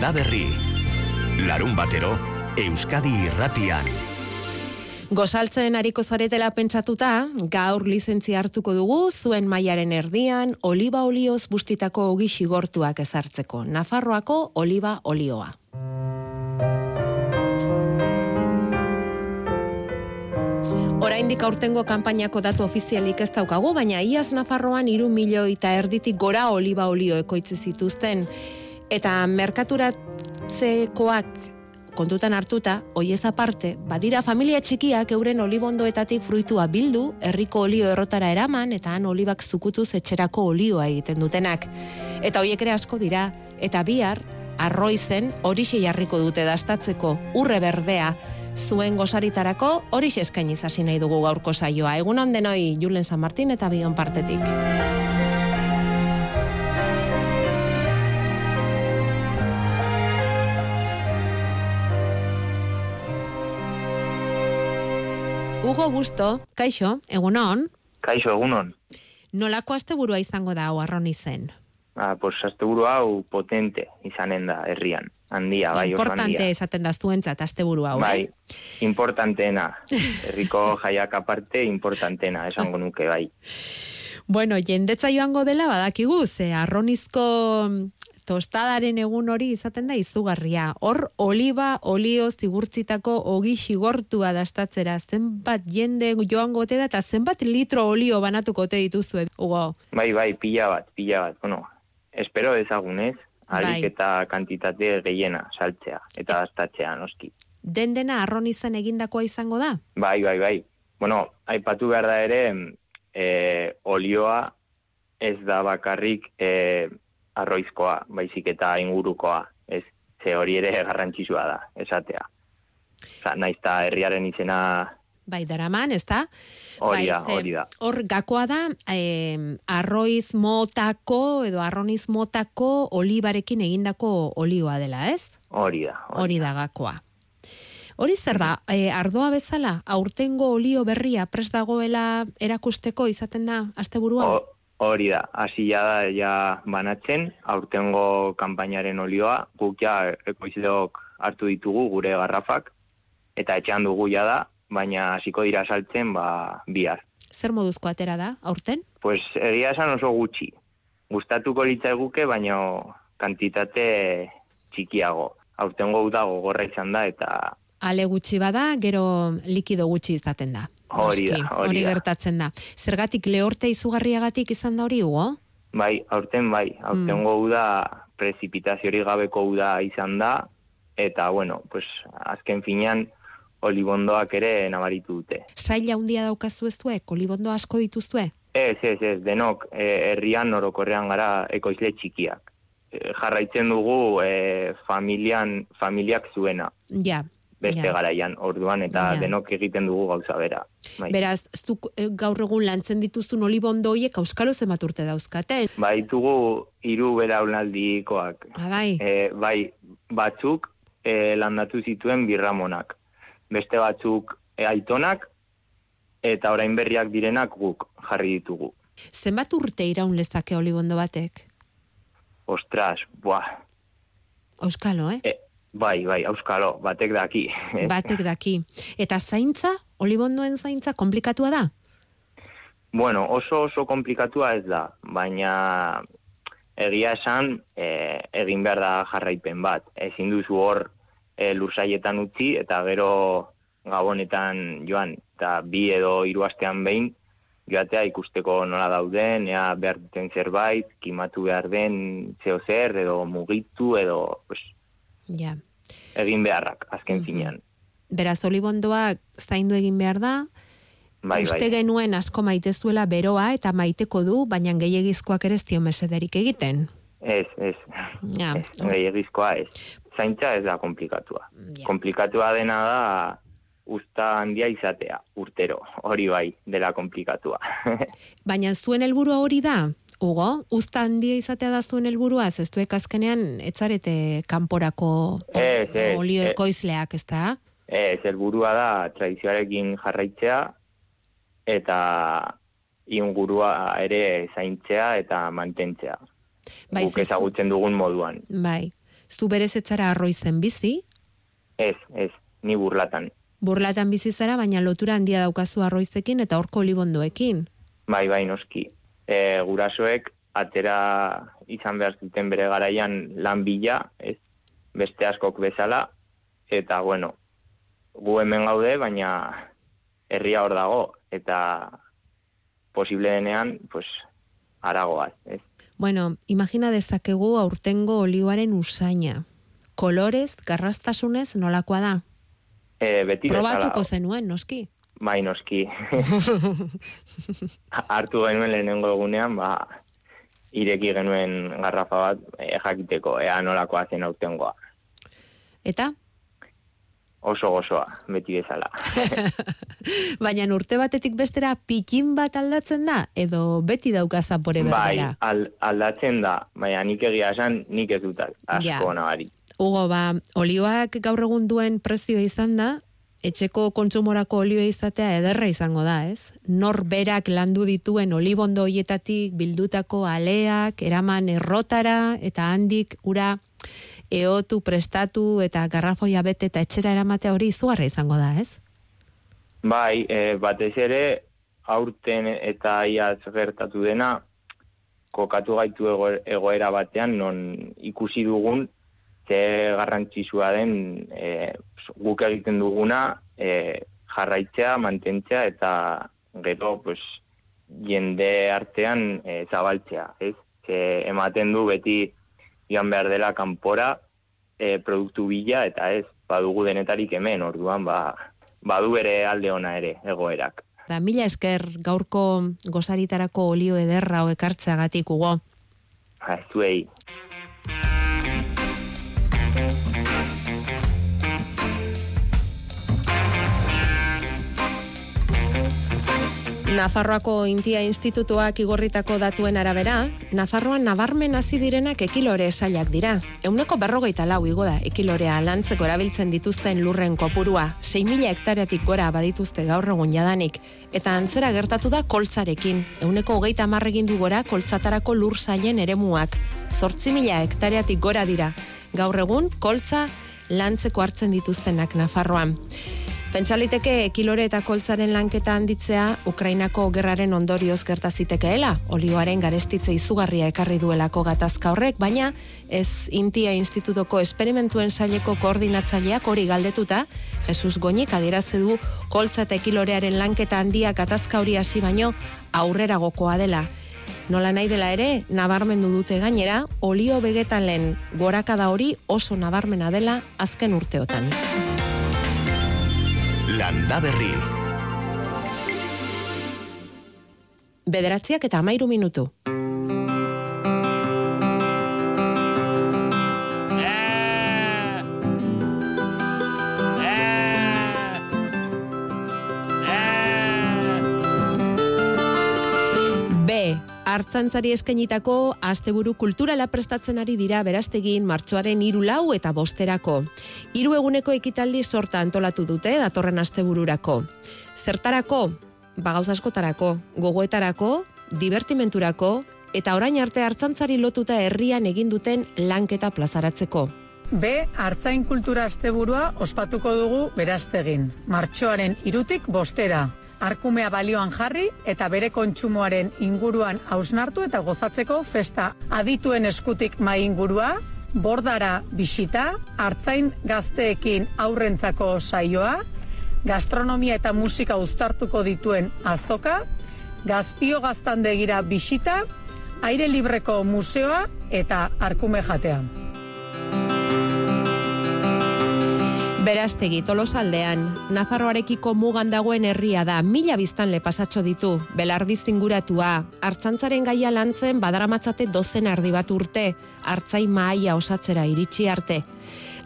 da berri. Larun batero, Euskadi irratian. Gozaltzen hariko zaretela pentsatuta, gaur lizentzia hartuko dugu, zuen mailaren erdian, oliba olioz bustitako ogi xigortuak ezartzeko. Nafarroako oliba olioa. Oraindik aurtengo kanpainako datu ofizialik ez daukagu, baina iaz Nafarroan iru milioi eta erditik gora oliba olio ekoitzi zituzten. Eta merkaturatzekoak kontutan hartuta, hoiez aparte, badira familia txikiak euren olibondoetatik fruitua bildu, herriko olio errotara eraman, eta han olibak zukutuz etxerako olioa egiten dutenak. Eta hoiek ere asko dira, eta bihar, arroizen horixe jarriko dute dastatzeko urre berdea, zuen gozaritarako hori eskaini hasi nahi dugu gaurko saioa. Egun denoi Julen San Martin eta Bion partetik. Hugo Busto, kaixo, egunon? Kaixo, egunon. Nolako asteburua izango da hau arroni zen? Ah, pues asteburu hau potente izanen da herrian. Handia, bai, Importante handia. esaten da zuentzat asteburu hau, Bai, eh? importantena. Herriko jaiak aparte, importantena, esango nuke, bai. Bueno, jendetza joango dela badakigu, ze arronizko tostadaren egun hori izaten da izugarria. Hor, oliba, olio, zigurtzitako ogi xigortua dastatzera. Zenbat jende joango ote da eta zenbat litro olio banatuko ote dituzue, Hugo? Bai, bai, pila bat, pila bat. Bueno, espero ezagunez, alik Bai. eta kantitate gehiena saltzea, eta dastatzea, noski. Den dena arronizan egindakoa izango da? Bai, bai, bai. Bueno, aipatu behar da ere, e, olioa ez da bakarrik e, arroizkoa, baizik eta ingurukoa. Ez, ze hori ere garrantzitsua da, esatea. Osa, naizta herriaren izena Bai, daraman, ez da? hori da, hori da. Hor gakoa da, eh, arroiz motako edo arroniz motako olibarekin egindako olioa dela, ez? Hori da. Hori da gakoa. Hori zer da, e, ardoa bezala, aurtengo olio berria prest dagoela erakusteko izaten da asteburuan? Hori da, hasia da ja banatzen, aurtengo kanpainaren olioa, guk ja ekoizleok hartu ditugu gure garrafak, eta etxean dugu ja da, baina hasiko dira saltzen ba, bihar. Zer moduzko atera da, aurten? Pues egia esan oso gutxi. Gustatuko litzaiguke, baina kantitate txikiago. Aurtengo uda gogorra izan da, eta Ale gutxi bada, gero likido gutxi izaten da. Hori da, hori da. gertatzen da. Zergatik lehorte izugarriagatik izan da hori, Hugo? bai, aurten bai, aurtengo uda prezipitaziorik gabeko uda izan da, eta bueno, pues azken finean olibondoak ere nabaritu dute. Saila handia daukazu ez duek, olibondo asko dituzue? Ez, ez, ez, denok e, herrian orokorrean gara ekoizle txikiak. E, jarraitzen dugu e, familian, familiak zuena, Ja, beste Ja. garaian, orduan, eta Ja. denok egiten dugu gauza bera. Bai, beraz, zuk eh, gaur egun lantzen dituzun olibondo hoiek auskalo zenbat urte dauzkate. Baitugu hiru belaunaldikoak. Ah, bai, E, bai, batzuk e, landatu zituen birramonak. Beste batzuk e, aitonak, eta orain berriak direnak guk jarri ditugu. zenbat urte iraun lezake olibondo batek? Ostras, buah, Auskalo, eh? e, bai, bai, auskalo, batek daki. Batek daki. Eta zaintza, olibondoen zaintza, komplikatua da? Bueno, oso oso komplikatua ez da, baina egia esan e, egin behar da jarraipen bat. Ezin duzu hor e, lursaietan utzi eta gero gabonetan joan, eta bi edo hiru astean behin joatea ikusteko nola dauden, ea behar duten zerbait, kimatu behar den zeo zer, edo mugitu, edo pues, Ja. Egin beharrak, azken finean. Beraz, olibondoak zaindu egin behar da, Bai, uste bai. genuen asko maitezuela beroa eta maiteko du, baina gehiagizkoak ere ez mesederik egiten. Ez, ez, Ja, ez, gehiagizkoa ez. Zaintza ez da komplikatua. ja. komplikatua dena da usta handia izatea, urtero, hori bai, dela komplikatua. Baina zuen helburua hori da, Hugo, usta handia izatea da zuen helburua, ez duek azkenean etzarete kanporako Ez, ez, olio ekoizleak, ez da? Ez, helburua da tradizioarekin jarraitzea eta ingurua ere zaintzea eta mantentzea. Bai, Guk ezagutzen dugun moduan. Bai. Zu berez etzara arroizen bizi? Ez, ez, ni burlatan. Burlatan bizi zara, baina lotura handia daukazu arroizekin eta horko olibondoekin. Bai, bai, noski. E, gurasoek atera izan behar zuten bere garaian lan bila, ez, beste askok bezala, eta bueno, gu hemen gaude, baina herria hor dago, eta posible denean, pues, aragoaz, ez. Bueno, imagina dezakegu aurtengo olioaren usaina. Kolorez, garrastasunez, nolakoa da? E, beti Probatuko bezala, zenuen, noski? Bai, noski. Hartu genuen lehenengo egunean, ba, ireki genuen garrafa bat e, jakiteko, ea nolakoa zen aurtengoa. Eta? Oso gozoa, beti bezala. Baina urte batetik bestera pikin bat aldatzen da? Edo beti dauka zapore bai, berbera? al, aldatzen da, baina nik egia esan, nik ez dut asko Ja. nabari. Hugo, ba, olioak gaur egun duen prezioa izan da, etxeko kontsumorako olioa izatea ederra izango da, ez? Nor berak landu dituen olibondo hoietatik bildutako aleak, eraman errotara, eta handik ura eotu, prestatu, eta garrafoia bete eta etxera eramatea hori izugarra izango da, ez? Bai, e, batez ere, aurten eta iaz gertatu dena, kokatu gaitu ego, egoera batean, non ikusi dugun, ze garrantzitsua den e, guk egiten duguna e, jarraitzea, mantentzea eta gero pues, jende artean e, zabaltzea. Ez? Ze ematen du beti joan behar dela kanpora e, produktu bila eta ez badugu denetarik hemen, orduan ba, badu bere alde ona ere egoerak. Da, mila esker gaurko gozaritarako olio ederra ekartzeagatik ugo. Ha, zuei. Nafarroako Intia Institutuak igorritako datuen arabera, Nafarroan nabarmen hasi direnak ekilore esailak dira. Euneko berrogeita lau igo da ekilorea lantzeko erabiltzen dituzten lurren kopurua, 6.000 hektareatik gora badituzte gaur egun jadanik. Eta antzera gertatu da koltzarekin, euneko hogeita marregin du gora koltzatarako lur zailen eremuak. 8.000 hektareatik gora dira. Gaur egun, koltza lantzeko hartzen dituztenak Nafarroan. Pentsaliteke ekilore eta koltzaren lanketa handitzea Ukrainako gerraren ondorioz gerta zitekeela, olioaren garestitze izugarria ekarri duelako gatazka horrek, baina ez Intia Institutoko esperimentuen saileko koordinatzaileak hori galdetuta, Jesus Goñik adieraze du koltza eta ekilorearen lanketa handia gatazka hori hasi baino aurreragokoa dela. Nola nahi dela ere, nabarmendu dute gainera, olio vegetalen gorakada hori oso nabarmena dela azken urteotan. Landa Berri. Bederatziak eta amairu minutu. Artzantzari eskainitako asteburu kulturala prestatzen ari dira beraztegin martxoaren hiru lau eta bosterako. Hiru eguneko ekitaldi sorta antolatu dute datorren astebururako. Zertarako? Ba gauza askotarako, gogoetarako, divertimenturako eta orain arte hartzantzari lotuta herrian egin duten lanketa plazaratzeko. B. Artzain kultura asteburua ospatuko dugu beraztegin. Martxoaren irutik bostera. Arkumea balioan jarri eta bere kontsumoaren inguruan hausnartu eta gozatzeko festa adituen eskutik mai ingurua, bordara bisita, artzain gazteekin aurrentzako saioa, gastronomia eta musika uztartuko dituen azoka, gazpio gaztandegira bisita, aire libreko museoa eta arkume jatea. Berastegi tolosaldean, Nafarroarekiko mugan dagoen herria da, mila biztanle pasatxo ditu, belardiz inguratua, hartzantzaren gaia lantzen badaramatzate dozen ardi bat urte, hartzai mahaia osatzera iritsi arte.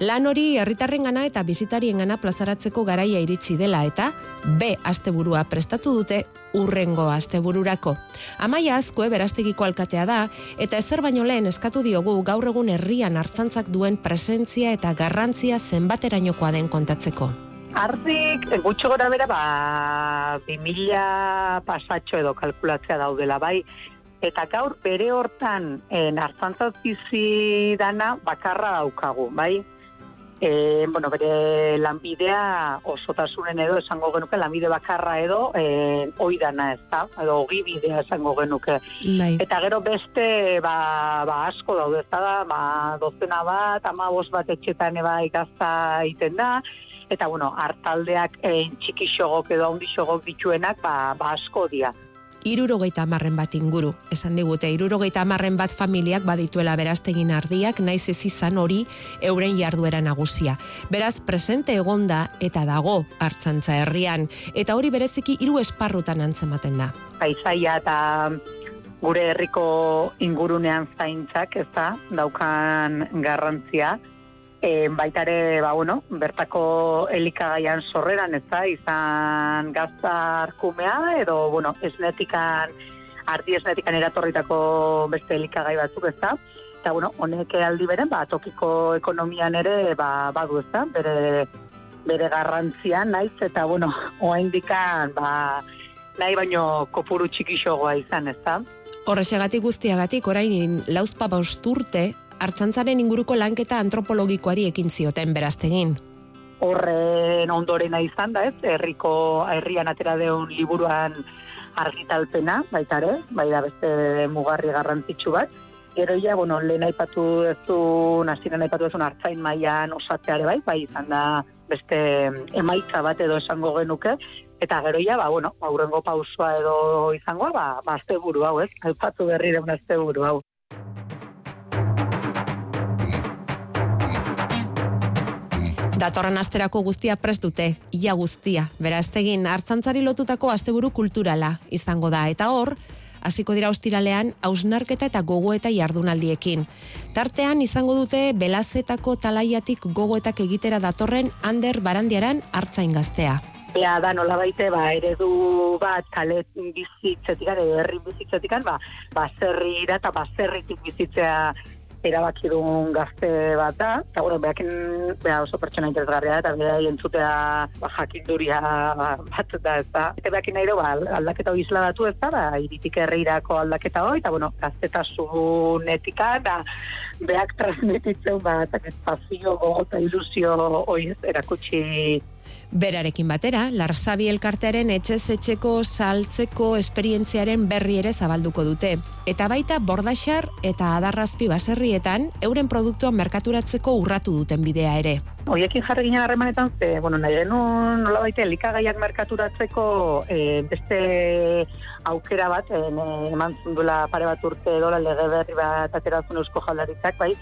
Lan hori herritarren gana eta bizitarien gana plazaratzeko garaia iritsi dela eta B asteburua prestatu dute urrengo astebururako. Amaia azkoe berastegiko alkatea da eta ezer baino lehen eskatu diogu gaur egun herrian hartzantzak duen presentzia eta garrantzia zenbaterainokoa den kontatzeko. Ardik, gutxo gora bera, ba, 2000 pasatxo edo kalkulatzea daudela, bai, Eta gaur bere hortan en hartzantzaz bizi dana bakarra daukagu, bai? E, bueno, bere lanbidea osotasunen edo esango genuke lanbide bakarra edo e, oidana ez da, edo ogibidea esango genuke. Bai. Eta gero beste ba, ba asko daude ez da, ba, dozena bat, ama bost bat etxetan eba ikazta egiten da, eta bueno, hartaldeak e, txiki xogok edo handi xogok dituenak ba, ba asko dia. Irurogeita amarren bat inguru, esan digute, irurogeita amarren bat familiak badituela beraztegin ardiak, naiz ez izan hori euren jarduera nagusia. Beraz, presente egonda eta dago hartzantza herrian, eta hori bereziki hiru esparrutan antzematen da. Paisaia eta gure herriko ingurunean zaintzak, ez da, daukan garrantzia, e, baita ere, ba, bueno, bertako elikagaian sorreran, ez da, izan gaztarkumea, edo, bueno, esnetikan, ardi esnetikan eratorritako beste elikagai batzuk, ez da, eta, bueno, honek aldi beren, ba, tokiko ekonomian ere, ba, badu, ez da, bere, bere garrantzia, naiz, eta, bueno, oaindikan, ba, nahi baino kopuru txikixogoa izan, ez da. Horrexegatik guztiagatik, orain lauzpa bausturte, hartzantzaren inguruko lanketa antropologikoari ekin zioten beraztegin. Horren ondorena izan da, ez? Herriko herrian atera deun liburuan argitalpena, baita ere, bai da beste mugarri garrantzitsu bat. Gero ja, bueno, lehen aipatu duzu, naziren aipatu duzu hartzain mailan osatzeare bai, bai izan da beste emaitza bat edo esango genuke, eta gero ja, ba, bueno, aurrengo pausua edo izango, ba, ba azte buru hau, ez? Aipatu berri deun azte buru hau. Datorren asterako guztia prest dute, ia guztia. Beraztegin, hartzantzari lotutako asteburu kulturala izango da. Eta hor, hasiko dira ostiralean hausnarketa eta gogoeta jardunaldiekin. Tartean izango dute belazetako talaiatik gogoetak egitera datorren Ander Barandiaran hartzain gaztea. Ea da nola baite, ba, eredu bat kale bizitzetikan, edo herri bizitzetikan, ba, baserri eta baserritik bizitzea erabaki dugun gazte bat da, eta bueno, behakin, beha oso pertsona interesgarria eta beha entzutea ba, jakinduria bat da, ez da. Eta behakin nahi ba, aldaketa hori datu ez da, ba, iritik herreirako aldaketa hori, eta bueno, gaztetasun etika, da, behak transmititzen, ba, eta espazio, eta ilusio hori erakutsi Berarekin batera, Larsabi elkartearen etxez etxeko saltzeko esperientziaren berri ere zabalduko dute. Eta baita bordaxar eta adarrazpi baserrietan euren produktua merkaturatzeko urratu duten bidea ere. Oiekin jarri ginen harremanetan, ze, bueno, nahi genuen nola baita elikagaiak merkaturatzeko e, beste aukera bat, e, eman zundula pare bat urte dola lege berri bat ateratzen eusko jaldaritzak, bai,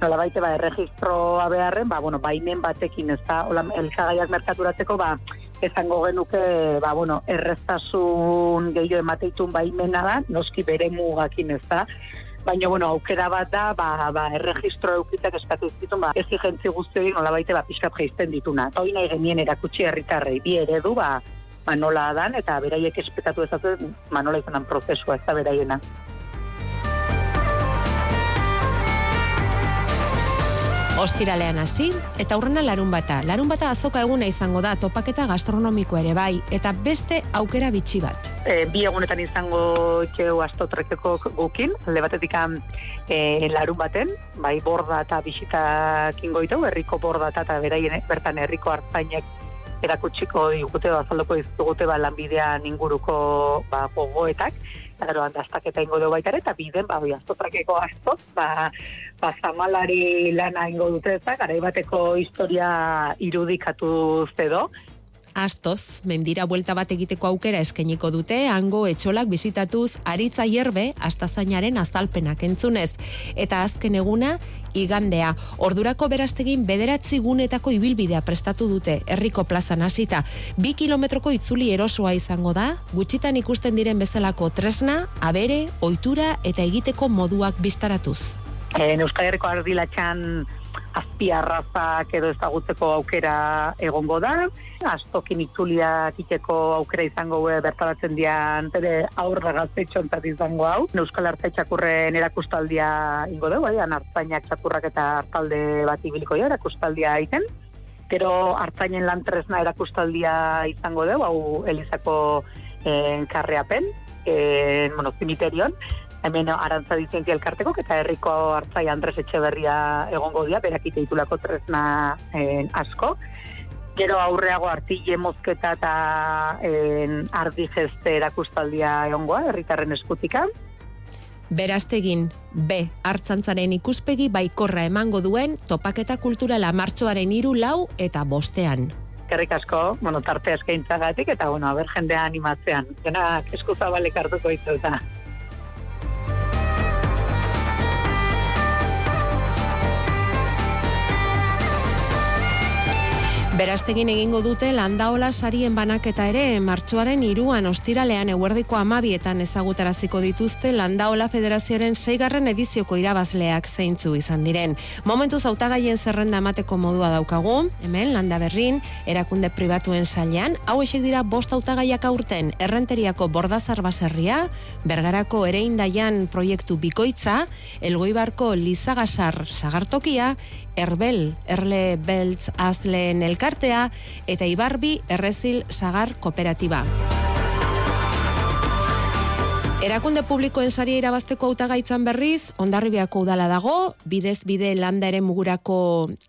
nola baite ba, erregistroa beharren, ba, bueno, baimen batekin, ez da, hola, elkagaiak merkaturatzeko, ba, esango genuke, ba, bueno, erreztasun gehiago emateitun baimena da, noski bere mugakin, ez da, baina, bueno, aukera bat da, ba, ba, erregistro eukitak eskatu zitun, ba, ez igentzi guzti nola baite, ba, pixkat geizten dituna. Hoi nahi genien erakutsi herritarrei bi eredu, ba, ba, nola dan, eta beraiek espetatu ezatu, ba, nola izanan prozesua, ez da beraiena. Ostiralean hasi eta aurrena larun bata. Larun bata azoka eguna izango da topaketa gastronomiko ere bai eta beste aukera bitxi bat. E, bi egunetan izango txeu astotrekeko gukin, alde batetik e, larun baten, bai borda eta bisitak ingoitu, herriko borda eta beraien bertan herriko hartzainek erakutsiko digute, azaldoko izugute ba, lanbidean inguruko ba, gogoetak, eta gero handaztaketa ingo du baita eta biden, ba, aztotrakeko astot, ba, ba, zamalari lana ingo dute ezak, garaibateko historia irudikatu zedo, Astoz, mendira buelta bat egiteko aukera eskeniko dute, hango etxolak bizitatuz aritza hierbe astazainaren azalpenak entzunez. Eta azken eguna, igandea. Ordurako beraztegin bederatzi gunetako ibilbidea prestatu dute, herriko plazan hasita. Bi kilometroko itzuli erosoa izango da, gutxitan ikusten diren bezalako tresna, abere, ohitura eta egiteko moduak biztaratuz. En Euskal Herriko ardilatxan azpiarrazak edo ezagutzeko aukera egongo da. Astokin itzuliak iteko aukera izango gue bertaratzen dian ere aurra gaztetxontat izango hau. Euskal Artzai txakurren erakustaldia ingo dugu, bai, hartzainak txakurrak eta hartalde bat ibiliko ja, erakustaldia egiten. Gero hartzainen lantresna erakustaldia izango dugu, hau Elizako eh, karreapen, eh, bueno, cimiterion, hemen arantza dizientzia elkarteko, eta herriko hartzai Andres Etxeberria egongo dira, berakite ditulako tresna en, asko. Gero aurreago artile mozketa eta ardi geste erakustaldia egongoa, herritarren eskutika. Beraztegin, B, hartzantzaren ikuspegi baikorra emango duen topaketa kulturala martxoaren iru lau eta bostean. Kerrik asko, bueno, tarte eskaintzagatik, eta bueno, aber jendea animatzean. Denak eskuzabalek hartuko ditu Berastegin egingo dute landaola sarien banaketa ere martxoaren iruan ostiralean eguerdiko amabietan ezagutaraziko dituzte landaola federazioaren seigarren edizioko irabazleak zeintzu izan diren. Momentu zautagaien zerrenda emateko modua daukagu, hemen landa berrin, erakunde pribatuen sailean, hau esek dira bost hautagaiak aurten errenteriako bordazar baserria, bergarako ere indaian proiektu bikoitza, elgoibarko lizagasar sagartokia, Erbel, Erle Beltz Azleen elkartea eta Ibarbi Errezil Sagar Kooperatiba. Erakunde publikoen saria irabazteko hautagaitzan berriz, ondarribiako udala dago, bidez bide landa ere mugurako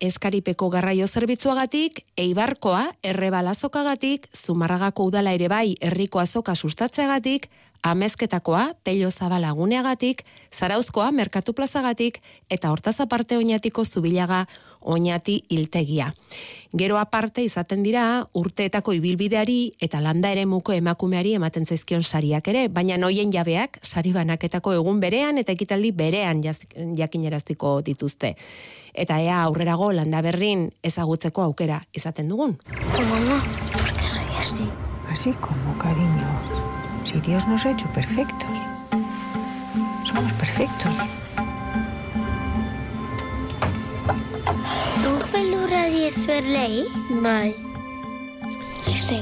eskaripeko garraio zerbitzuagatik, eibarkoa, errebalazokagatik, zumarragako udala ere bai, herriko azoka sustatzeagatik, amezketakoa, pello zabala guneagatik, zarauzkoa, merkatu plazagatik, eta hortaz aparte oinatiko zubilaga oinati iltegia. Gero aparte izaten dira urteetako ibilbideari eta landa ere muko emakumeari ematen zaizkion sariak ere, baina noien jabeak sari banaketako egun berean eta ekitaldi berean jakineraztiko dituzte. Eta ea aurrerago landa berrin ezagutzeko aukera izaten dugun. Mamá, ¿por qué soy así? Así como, cariño. Si Dios nos ha hecho perfectos. Somos perfectos. Du beldurra diezu erlei? Bai.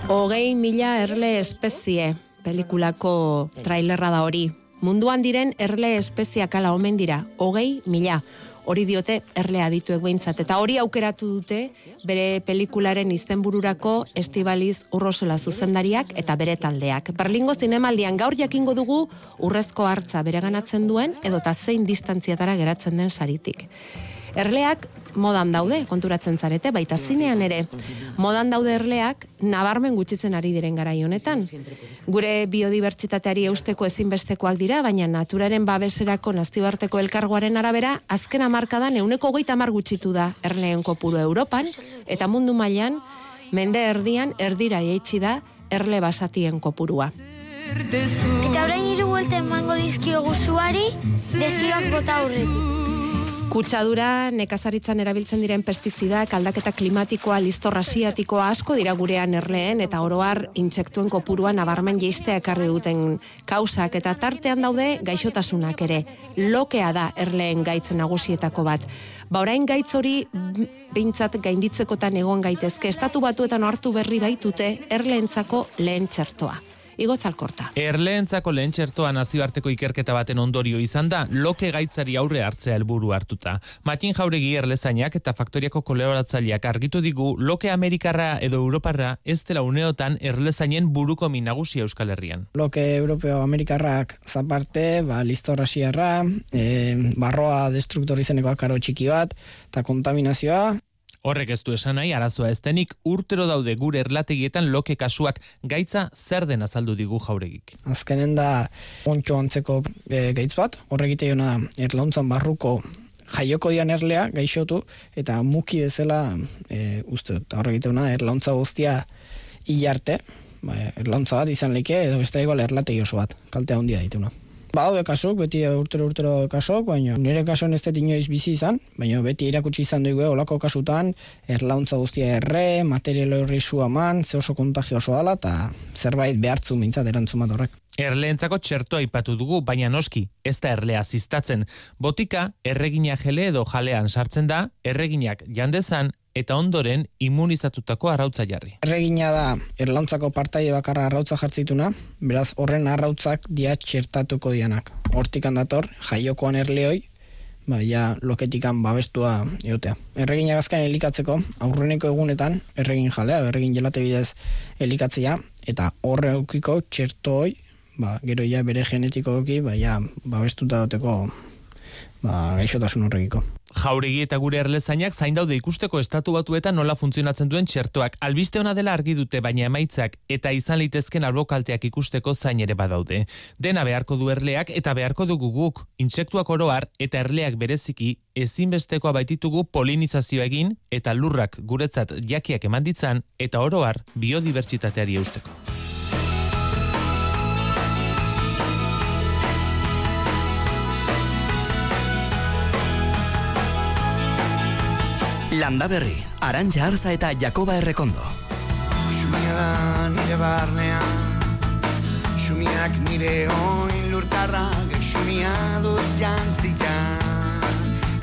Hogei mila erle espezie pelikulako trailerra da hori. Munduan diren erle espeziak ala omen dira, hogei mila. Hori diote erle adituek behintzat. Eta hori aukeratu dute bere pelikularen izenbururako estibaliz urrosola zuzendariak eta bere taldeak. Berlingo zinemaldian gaur jakingo dugu urrezko hartza bereganatzen duen edota zein distantziatara geratzen den saritik. Erleak modan daude, konturatzen zarete, baita zinean ere. Modan daude erleak, nabarmen gutxitzen ari diren garai honetan. Gure biodibertsitateari eusteko ezinbestekoak dira, baina naturaren babeserako nazioarteko elkargoaren arabera, azken amarkadan euneko goita mar gutxitu da erleen kopuru Europan, eta mundu mailan mende erdian erdira eitsi da erle basatien kopurua. Eta orain hiru emango dizkiogu zuari, desioak bota aurretik. Kutsadura, nekazaritzan erabiltzen diren pestizidak, aldaketa klimatikoa, listor asiatikoa asko dira gurean erleen eta oroar intsektuen kopurua nabarmen jeistea ekarri duten kausak eta tartean daude gaixotasunak ere. Lokea da erleen gaitz nagusietako bat. Ba orain gaitz hori b- behintzat gainditzekotan egon gaitezke. Estatu batuetan hartu berri baitute erleentzako lehen txertoa. Igotzalkorta. Erleentzako lehen txertoa nazioarteko ikerketa baten ondorio izan da, loke gaitzari aurre hartzea helburu hartuta. Matin jauregi erlezainak eta faktoriako kolaboratzaileak argitu digu, loke Amerikarra edo Europarra ez dela uneotan erlezainen buruko minagusia Euskal Herrian. Loke Europeo Amerikarrak zaparte, ba, listor asiarra, e, barroa destruktor izeneko akaro txiki bat, eta kontaminazioa, Horrek ez du esan nahi, arazoa ez denik, urtero daude gure erlategietan loke kasuak gaitza zer den azaldu digu jauregik. azkenen da ontxo antzeko e, gaitz bat, horregite jona erlauntzan barruko jaioko dian erlea gaixotu, eta muki bezala e, uste dut, horregite jona erlauntza guztia hilarte, ba, erlauntza bat izan leke, edo beste igual erlategi oso bat, kaltea handia dituna. Badaude kasuk, beti urtero urtero kasuk, baina nire kasuan ez dut inoiz bizi izan, baina beti irakutsi izan dugu olako kasutan, erlauntza guztia erre, material horri eman, ze oso kontagio oso dala, eta zerbait behartzu mintzat erantzun bat horrek. Erleentzako txertoa aipatu dugu, baina noski, ez da erlea ziztatzen. Botika, erregina jele edo jalean sartzen da, erreginak jandezan, eta ondoren immunizatutako arrautza jarri. Erregina da erlauntzako partaide bakarra arrautza jartzituna, beraz horren arrautzak dia txertatuko dianak. Hortik dator jaiokoan erleoi, ba, ja loketikan babestua egotea. Erregina gazkan elikatzeko, aurreneko egunetan, erregin jalea, erregin jelate bidez elikatzea, eta horre aukiko txertoi ba, gero ja bere genetikoki, ba, ja, babestuta duteko ba, gaixotasun horrekiko. Jauregi eta gure erlezainak zain daude ikusteko estatu batuetan nola funtzionatzen duen txertoak. Albiste ona dela argi dute, baina emaitzak eta izan litezken albokalteak ikusteko zain ere badaude. Dena beharko du erleak eta beharko dugu guk, intsektuak oroar eta erleak bereziki ezinbestekoa baititugu polinizazio egin eta lurrak guretzat jakiak eman ditzan eta oroar biodibertsitateari eusteko. Landa Berri, Arantxa Arza eta Jakoba Errekondo. Xumia da nire barnean, xumiak nire oin lurtarrak, xumia dut jantzikan,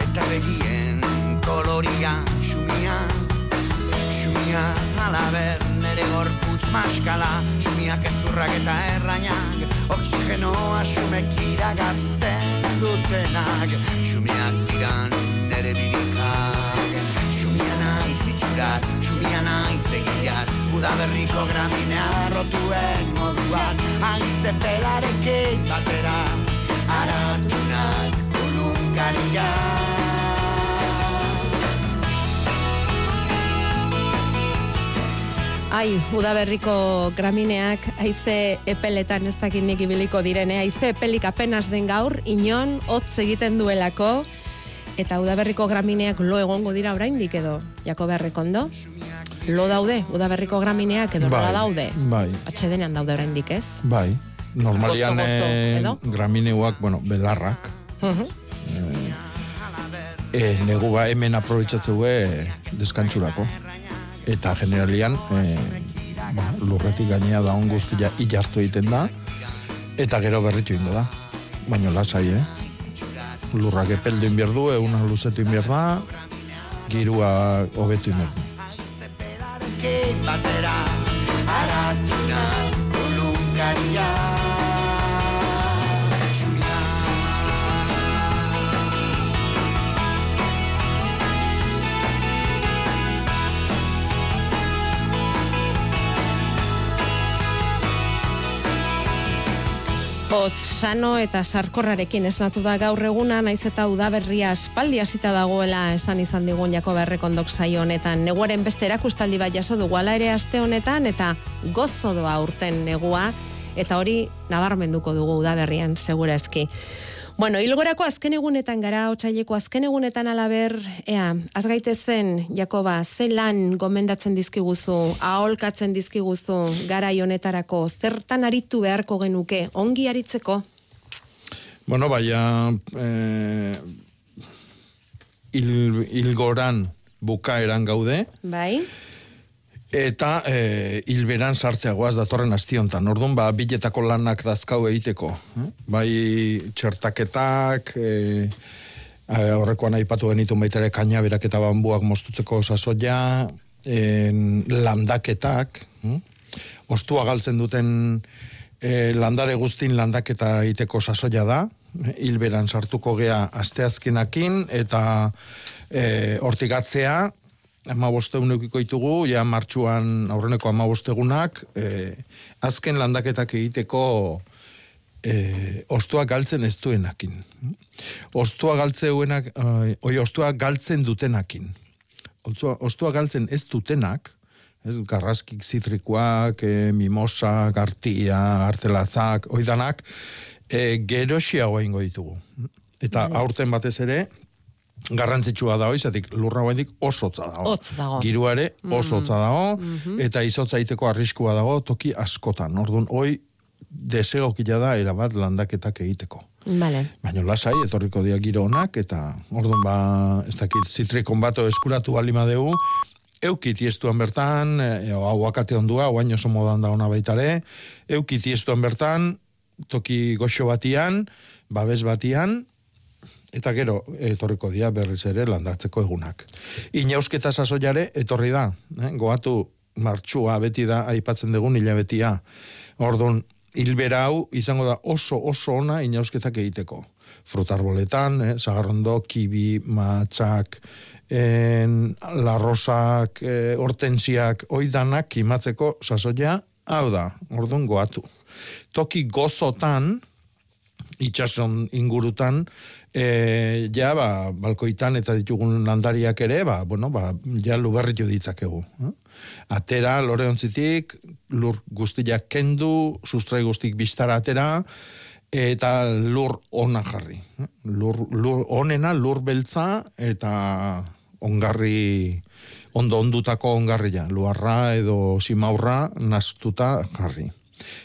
eta begien koloria xumia, xumia alaber nire gorputz maskala, xumiak ezurrak eta errainak, oksigenoa xumek iragazten dutenak, xumiak digan nire birikak itxuraz, xumia naiz egiaz, udaberriko graminea rotuen moduan, haize pelarekin batera, aratunat kulunkaria. Ai, udaberriko gramineak haize epeletan ez dakit nik ibiliko direne, haize epelik apenas den gaur, inon, hotz egiten duelako, Eta udaberriko gramineak lo egongo dira oraindik edo, jako berrekondo? Lo daude, udaberriko gramineak edo bai, daude? Bai. Atxedenean daude oraindik ez? Bai. Normalian gozo, gramineuak, bueno, belarrak. Uh -huh. eh, negu ba hemen aprobetsatzeu deskantxurako. Eta generalian, eh, ba, lurretik gainea da on guztia ilartu egiten da. Eta gero berritu ingo da. Baina lasai, eh? Lurrak epeldu inbier du, eguna luzetu inbier da, girua hobetu du. Batera, aratuna, Hotz, sano eta sarkorrarekin esnatu da gaur eguna, naiz eta udaberria aspaldi hasita dagoela esan izan digun jako berrekondok saio honetan. Neguaren beste erakustaldi bat jaso dugu ala ere aste honetan eta gozo doa urten negua eta hori nabarmenduko dugu udaberrian segura eski. Bueno, hilgorako azken egunetan gara, otxaileko azken egunetan alaber, ea, azgaite zen, Jakoba, ze lan gomendatzen dizkiguzu, aholkatzen dizkiguzu, gara honetarako zertan aritu beharko genuke, ongi aritzeko? Bueno, baina, eh, il, ilgoran bukaeran gaude. Bai. Eta e, hilberan sartzeagoaz datorren astiontan. Orduan, ba, biletako lanak dazkau egiteko. Eh? Bai, txertaketak, e, horrekoan aipatu genitu baitere kaina berak eta bambuak mostutzeko sasoia, en, landaketak, hm? ostua galtzen duten e, landare guztin landaketa egiteko sasoia da, hilberan sartuko gea asteazkenakin, eta e, hortigatzea, ama bostegun eukiko itugu, ja martxuan aurreneko ama bostegunak, e, azken landaketak egiteko e, ostua galtzen ez duenakin. Ostua galtzeuenak, e, oi, ostua galtzen dutenakin. Ostua, ostua galtzen ez dutenak, ez, garraskik zitrikoak, e, mimosa, gartia, artelatzak, oidanak, e, ingo ditugu. Eta bai. aurten batez ere, garrantzitsua da hoizatik lurra hoendik oso hotza dago. dago. Giruare oso hotza dago mm-hmm. eta izotza iteko arriskua dago toki askotan. Ordun hoi desegokila da erabat landaketak egiteko. Vale. Baina lasai etorriko dia giro honak eta ordun ba ez dakit zitrikon bato eskuratu balima dugu Eukit iestuan bertan, e, hau akate ondua, oain oso modan da ona baitare, eukit iestuan bertan, toki goxo batian, babes batian, eta gero etorriko dia berriz ere landatzeko egunak. Inausketa sasoiare etorri da, eh? goatu martxua beti da aipatzen dugun hilabetia. Ordon hilbera hau izango da oso oso ona inausketak egiteko. Frutarboletan, eh? zagarrondo, kibi, matxak, en, larrosak, eh, hortensiak, oidanak imatzeko sasoia, hau da, ordon goatu. Toki gozotan, itxason ingurutan, e, ja, ba, balkoitan eta ditugun landariak ere, ba, bueno, ba, ja luberritu ditzakegu. Eh? Atera, lore ontzitik, lur guztiak kendu, sustrai guztik biztara atera, eta lur ona jarri. eh? Lur, lur onena, lur beltza, eta ongarri, ondo ondutako ongarria, luarra edo simaurra nastuta jarri.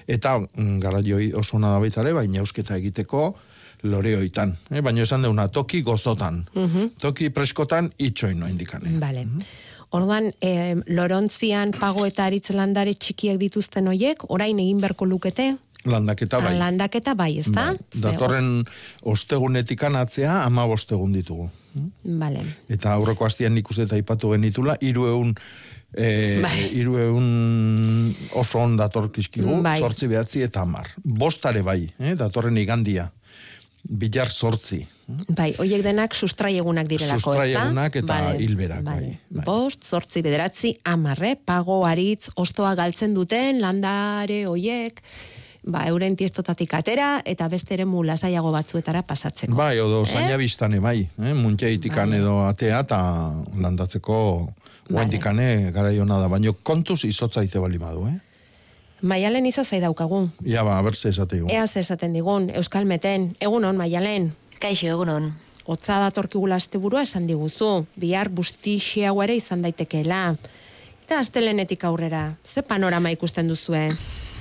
Eta mm, garaioi oso ona da baita ere, baina eusketa egiteko loreoitan. Eh? Baina esan deuna, toki gozotan. Mhm. Toki preskotan itxoin noa indikane. Vale. Orduan, eh, lorontzian pago eta aritz landare txikiak dituzten hoiek, orain egin berko lukete? Landaketa bai. Landaketa bai, ezta? Bai. Datorren ostegunetik anatzea, ama bostegun ditugu. Vale. Eta aurreko hastian nik uste eta ipatu genitula, iru eun, e, Bai. iru eun oso on datorkizkigu, Bai. sortzi behatzi eta amar. Bostare bai, eh? datorren igandia. Bilar sortzi. Bai, hoiek denak sustraiegunak direlako, ezta? Sustraiegunak eta hilberak, bai. Bost, zortzi, bederatzi, amarre, pago, aritz, ostoa galtzen duten, landare, hoiek, ba, euren tiestotatik atera, eta beste ere lasaiago batzuetara pasatzeko. Bai, odo Eh? zaina bai, eh? muntxeitikan edo atea eta landatzeko guaintikane garaiona da, baina kontuz izotzaite bali badu, eh? Maialen iza zai daukagu. Ja, ba, berze esate Ea zer esaten digun, Euskal Meten, egunon, Maialen. Kaixo, egunon. Otza datorkigula asteburua esan diguzu, bihar bustixiago ere izan daitekeela. Eta astelenetik aurrera, ze panorama ikusten duzue?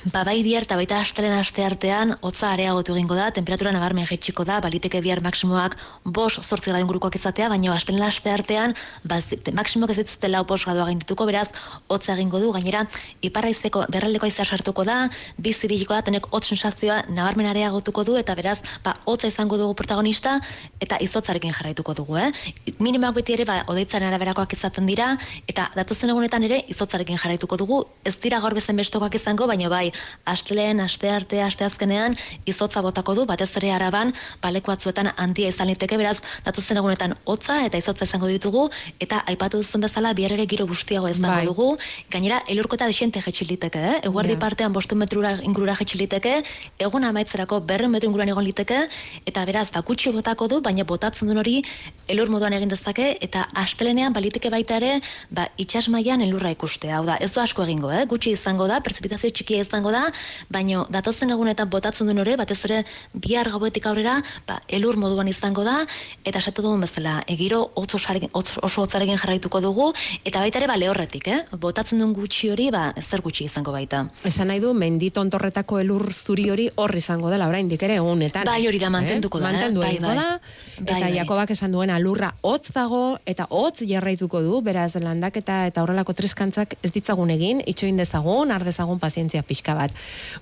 Ba, bai bihar eta baita astelen aste artean, hotza areagotu egingo da, temperatura nabarmen jaitsiko da, baliteke bihar maksimoak bos, zortzi gradu ingurukoak izatea, baina astelen aste artean, ba, maksimoak ez dituzte lau bos gradua gaindituko, beraz, hotza egingo du, gainera, iparraizeko, berraldeko aizea sartuko da, bizi biliko da, tenek hotz sensazioa nabarmen areagotuko du, eta beraz, ba, hotza izango dugu protagonista, eta izotzarekin jarraituko dugu, eh? Minimoak beti ere, ba, odeitzaren araberakoak izaten dira, eta datozen egunetan ere, izotzarekin jarraituko dugu, ez dira gaur bezen bestokoak izango, baina bai, astelen, aste arte, aste azkenean, izotza botako du, batez ere araban, baleko batzuetan handia izan liteke, beraz, datozen egunetan hotza eta izotza izango ditugu, eta aipatu duzun bezala, bihar ere giro guztiago izango Bai. dugu, gainera, elurkota desente jetxiliteke, eh? Eguerdi Ja. partean bostu metrura ingurura jetxiliteke, egun amaitzerako berren metro inguruan egon liteke, eta beraz, ba, gutxi botako du, baina botatzen duen hori elur moduan egin dezake, eta astelenean baliteke baita ere, ba, itxas mailan elurra ikustea. Hau da, ez du asko egingo, eh? gutxi izango da, prezipitazio txikia izango da, baina datozen egunetan botatzen duen hori, batez ere bihar gauetik aurrera, ba, elur moduan izango da, eta esatu dugun bezala, egiro oso, oso, oso hotzarekin jarraituko dugu, eta baita ere ba, lehorretik, eh? botatzen duen gutxi hori, ba, zer gutxi izango baita. Esan nahi du, mendit ontorretako elur zuri hori hor izango dela, oraindik ere egunetan. Bai, hori da, mantenduko da, eh? Mantendu Bai, egingo bai. da, Bai, eta bai. Jakobak esan duen alurra hotz dago, eta hotz jarraituko du, beraz landaketa eta horrelako triskantzak ez ditzagun egin, itxoin dezagun, ar dezagun pazientzia pixka bat.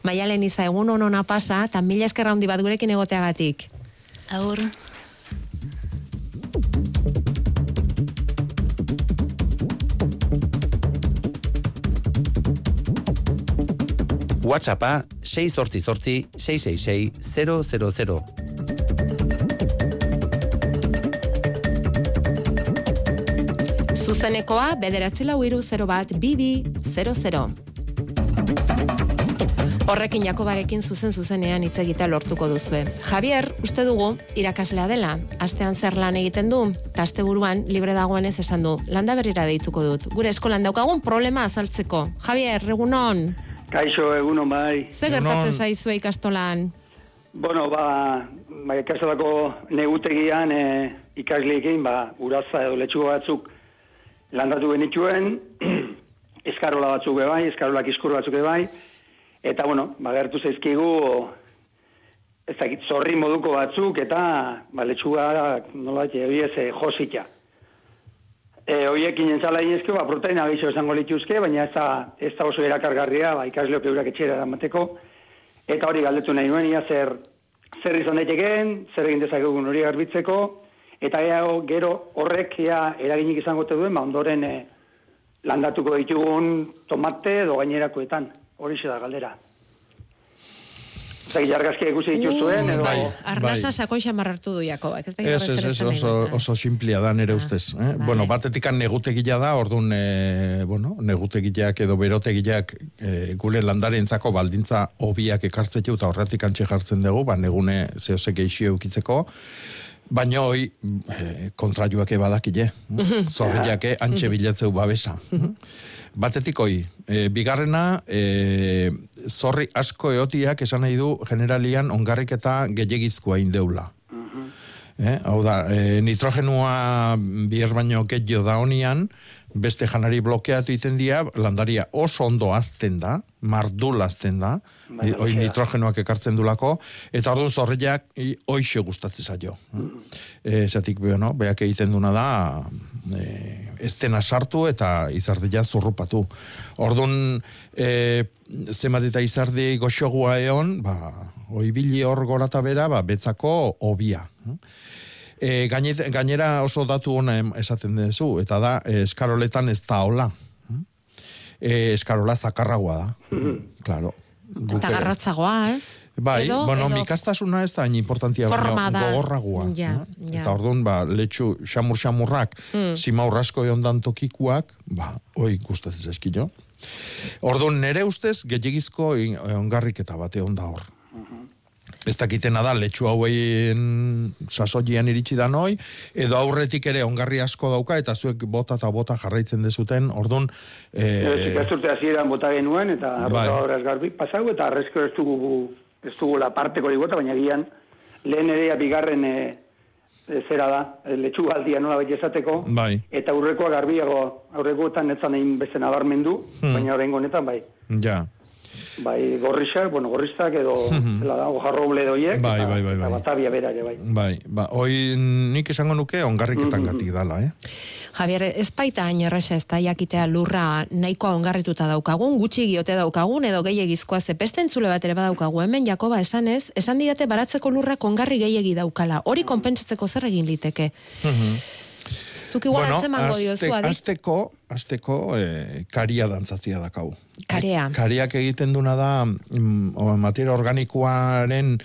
Maialen iza egun onona pasa, eta mila eskerra handi bat gurekin egoteagatik. Agur. WhatsAppa 688 666 000. Zuzenekoa, bederatzi lau iru 0 bat, bibi, 00. Horrekin Jakobarekin zuzen zuzenean hitz egitea lortuko duzue. Javier, uste dugu, irakaslea dela, astean zer lan egiten du, eta asteburuan libre dagoenez esan du, landa berrira deituko dut. Gure eskolan daukagun problema azaltzeko. Javier, egunon, Kaixo, egunon bai. ze gertatzen zaizue ikastolan? Bueno, ba, ba ikastolako negutegian e, ikasleekin, ba, uraza edo letxugo batzuk landatu genituen, eskarola batzuk bai, eskarolak iskur batzuk bai, eta, bueno, ba, gertu zaizkigu, ez dakit, zorri moduko batzuk, eta, ba, letxuga, nola, egiez, e, josita. E, hoiekin entzala inezke, ba, proteina gehiago esango lituzke, baina ez da, ez da oso erakargarria, ba, ikasleok eurak etxera eramateko, eta hori galdetu nahi nuen, ia zer, zer izan daitekeen, zer egin dezakegun hori garbitzeko, eta ea gero horrek ea eraginik izango duen, ba, ondoren e, landatuko ditugun tomate edo gainerakoetan. Hori da galdera. Zai, jargazkia ikusi dituzuen, edo... bai. Arnasa sakon xamarrartu du Jakobak. Ez da Ez, ez, ez, oso, oso simplia da nere ustez. Eh? Bueno, batetikan negutegia da, orduan, e, bueno, negutegiak edo berotegiak e, gure landarentzako baldintza hobiak ekartzetu eta horretik antxe jartzen dugu, ba, negune zehose geixio eukitzeko, Baina hoi e, kontrajuak ebadakile, zorriak antxe bilatzeu babesa. Batetik hoi, e, bigarrena, e, zorri asko eotiak esan nahi du generalian ongarrik eta gehiagizkoa indeula. Eh, hau da, e, nitrogenua bier baino gehiago da honian, beste janari blokeatu iten dia, landaria oso ondo azten da, mardul azten da, Bai, oi nitrogenoak ekartzen dulako, eta orduan zorriak hoixe gustatzen zaio. E, zatik, bueno, beak egiten duna da, e, ez dena sartu eta izardia zurrupatu. Orduan, e, zenbat eta izardi goxogua eon, ba, oibili hor gorata bera, ba, betzako obia. E, gaine- gainera oso datu ona esaten duzu, eta da, e, eskaroletan ez da hola. E, eskarola zakarragoa da. Claro. Eta garratzagoa, ez? Bai, Edo- bueno, edo mikastasuna ez da hain importantia, baina gogorragoa. Ja, ja. Eta orduan, ba, letxu, xamur-xamurrak, Mm. simaurrasko eondan tokikuak, ba, oi gustatzen zaizkio. Orduan, nere ustez, gehiagizko ongarriketa bate onda hor. Ez dakitena da, letxu hauen sasoian iritsi da noi, edo aurretik ere ongarri asko dauka, eta zuek bota eta bota jarraitzen dezuten, orduan... Ez, Eh, ikasturte hasieran bota genuen, eta Bai. obraz garbi pasau, eta arrezko ez dugu, ez dugu la parteko hori bota, baina gian, lehen ere bigarren e, e, zera da, e, letxu aldia nola baita esateko, bai, eta aurrekoa garbiago, aurrekoetan netzan egin beste nabarmendu, Hmm. baina oraingo honetan bai. ja. Bai, gorrisak, bueno, gorristak edo, Mhm. zela da, hojarroble doiek, Bai, bai, bai, bai. batabia bera ere, bai. Bai, ba, hoi nik esango nuke ongarriketan gatik dala, eh? Javier, ez baita hain erresa ez da jakitea lurra nahikoa ongarrituta daukagun, gutxi giote daukagun, edo gehiagizkoa ze beste entzule bat ere badaukagu, hemen Jakoba esan ez, esan didate baratzeko lurrak ongarri gehiegi daukala, hori konpentsatzeko zer egin liteke. Zuk igual bueno, atzemango diozu, azte- adiz? azteko, azteko eh, karia dantzatzia dakau. Karea. Kariak egiten duna da mm, materia organikoaren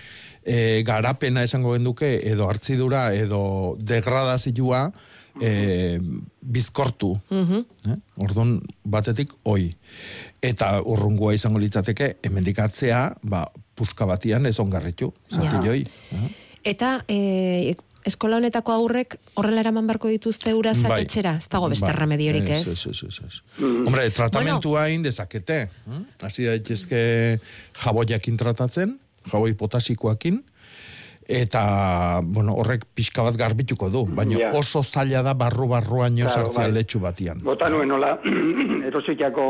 eh, garapena esango genduke, edo hartzidura, edo degradazioa eh, bizkortu. Mhm. Eh? Orduan batetik oi. Eta urrungua izango litzateke hemendikatzea, ba, puska batian ez ongarritu, zatiloi. Eta e, eskola honetako aurrek horrela eraman barko dituzte urazak Bai. etxera, ez dago beste Bai. remediorik ez. Ez, ez, ez, ez. Hombre, tratamentua egin dezakete. hm? Hasi daitezke jaboiakin tratatzen, jaboi potasikoakin, eta, bueno, horrek pixka bat garbituko du, baina Ja. oso zaila da barru-barruaino Claro, sartzea bai. letxu batian. Bota nuen nola, erosikiako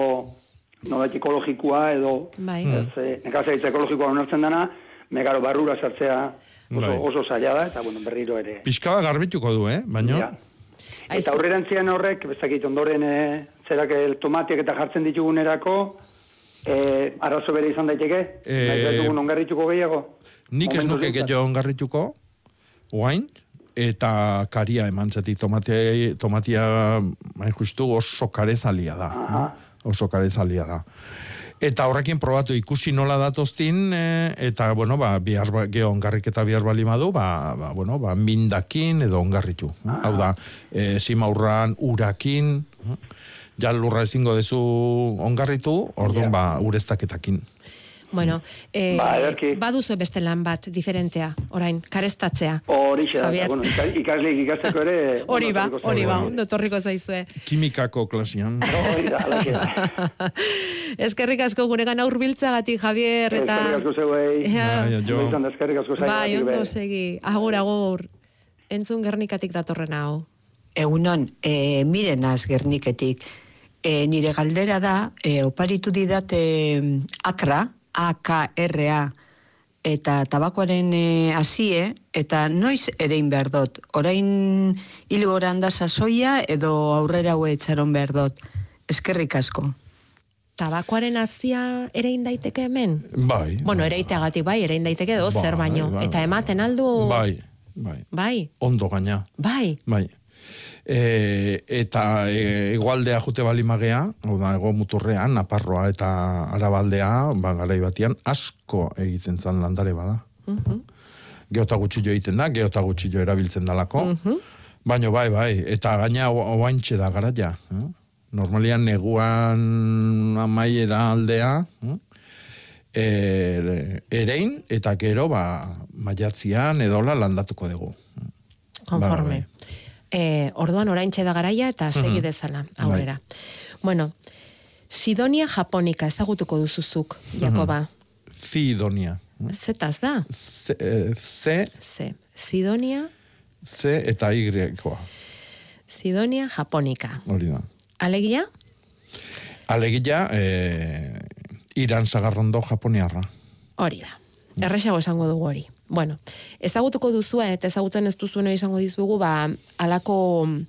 nolait ekologikoa edo Bai. ez, eh, nekazaritza ekologikoa onartzen dana, megaro barrura sartzea oso, Bai. oso zaila da, eta bueno, berriro ere. Pixka bat garbituko du, eh? Baina, Ja. Eta aurrerantzian horrek, bezakit ondoren e, zerak el tomatiak eta jartzen ditugunerako, e, arazo bere izan daiteke, Eh, nahi dugun ongarrituko gehiago. nik ez nuke gehiago ongarrituko, oain, eta karia eman zetik tomatia, tomatia justu oso karezalia da. Aha. Oso karezalia da. Eta horrekin probatu ikusi nola datoztin, eh, eta, bueno, ba, bihar, ba, geho ongarrik eta bihar bali madu, ba, ba, bueno, ba, mindakin edo ongarritu. eh? Hau da, e, simaurran urakin, eh? ja lurra ezingo dezu ongarritu, orduan, ba, ureztaketakin. Bueno, e, Ba, ederki. baduzu beste lan bat diferentea, orain, karestatzea. Hori da, bueno, ika- ikasleek ikasteko ere... Hori ba, ondo etorriko hori ba, ondo torriko zaizue. Kimikako klasian. Hori da. Eskerrik asko guregan aurbiltzagatik, Javier, eta... Eskerrik asko zeuei. Ja. Bai, jo. Da, eskerrik asko. Bai, ondo segi. Agur, agur. Entzun gernikatik datorren hau. Egunon, e, miren az gerniketik. E, nire galdera da, e, oparitu didat e, akra, A-K-R-A, eta tabakoaren e, azie, eta noiz erein behar dut. Orain hilo da sasoia edo aurrera hue etxaron behar dut. Eskerrik asko. Tabakoaren azia erein daiteke hemen? Bai. Bueno, ereiteagatik bai, erein daiteke edo zer Bai, baino. bai, Eta bai. ematen aldu... Bai, bai. Bai, Ondo gaina. bai. Bai. E, eta e, egualdea jute balimagea, hau da, ego muturrean, Naparroa eta Arabaldea, ba, garai batian, asko egiten zan landare bada. Mhm. Geota gutxillo egiten da, geota gutxillo erabiltzen dalako. Mhm. Baina bai, bai, eta gaina oaintxe da garaia. Eh? Normalian neguan amaiera aldea, eh? e, erein, eta gero, ba, maiatzian edola landatuko dugu. Konforme. Ba, Eh, orduan oraintxe da garaia eta segi Mhm. dezala, aurrera. Bueno, Sidonia japonika ezagutuko duzuzuk, Jakoba. Zidonia. Zetaz da? C, eh, C, C. Sidonia, C eta Y-koa. Sidonia japonika. Hori da. Alegia? Alegia, eh, Iran zagarrondo japoniarra. Hori da. Erresago esango dugu hori. Bueno, ezagutuko duzu eta ezagutzen ez duzuena izango dizugu, ba, alako mm,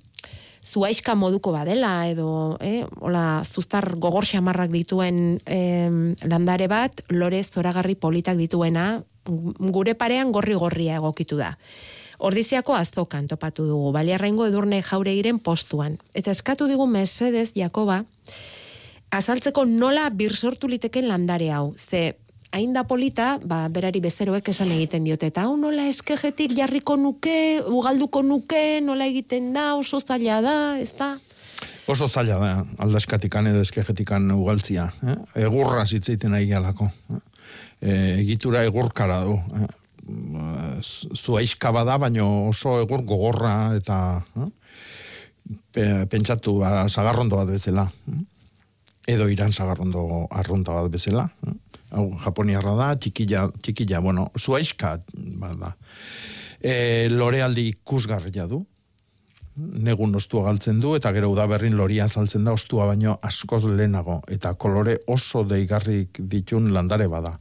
zuaiska moduko badela, edo, eh, hola, zuztar gogor xamarrak dituen em, landare bat, lore zoragarri politak dituena, g- gure parean gorri-gorria egokitu da. Ordiziako azokan topatu dugu, baliarrengo edurne jauregiren postuan. Eta eskatu digu mesedez, Jakoba, azaltzeko nola bir sortu liteken landare hau. Ze, hain da polita, ba, berari bezeroek esan egiten diote, eta hau nola eskejetik jarriko nuke, ugalduko nuke, nola egiten da, oso zaila da, ez da? Oso zaila da, aldaskatikan edo eskegetikan ugaltzia. Eh? Egurra zitzeiten nahi galako. Eh? E, egitura egurkara du. Eh? Zuaiska bada, baino oso egur gogorra eta eh? Pe, pentsatu ba, zagarrondo bat bezala. eh? Edo iran zagarrondo arrunta bat bezala. eh? Hau japoniarra da, txikilla, txikilla, bueno, zuaiska bada. E, lorealdi ikusgarria du, negun ostua galtzen du, eta gero udaberrin loria saltzen da ostua baino askoz lehenago, eta kolore oso deigarrik ditun landare bada.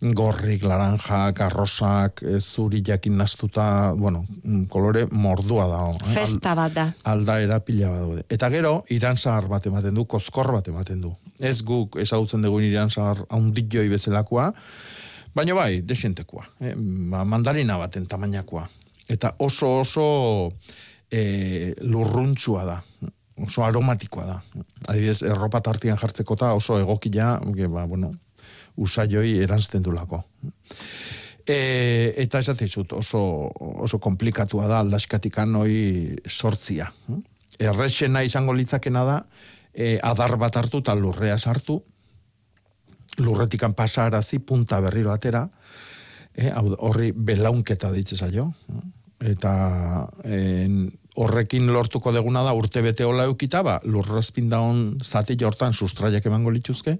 Gorrik, laranjak, arrosak, eh, zuri jakin nastuta, bueno, mm, kolore mordua da. eh? Festa bat da. aldaera pila bat daude. Eta gero, iran zahar bat ematen du, kozkor bat ematen du. Ez guk ezagutzen dugu iran zahar haundioi bezalakoa, baina bai, desentekoa. Eh? Ba, mandarina baten tamainakoa. Eta oso oso e, lurruntzua da. Oso aromatikoa da. Adibidez, erropa tartian jartzeko eta oso egokia, ba, bueno, usaioi erantzten dulako. E, eta esate dizut, oso, oso komplikatua da aldaskatikan hoi sortzia. Errexena izango litzakena da, e, adar bat hartu eta lurrea sartu, lurretikan pasarazi punta berriro atera, e, horri belaunketa ditze zaio. Eta en, horrekin lortuko deguna da urte bete hola eukita, ba, lurrazpin daun zati hortan sustraiak emango lituzke,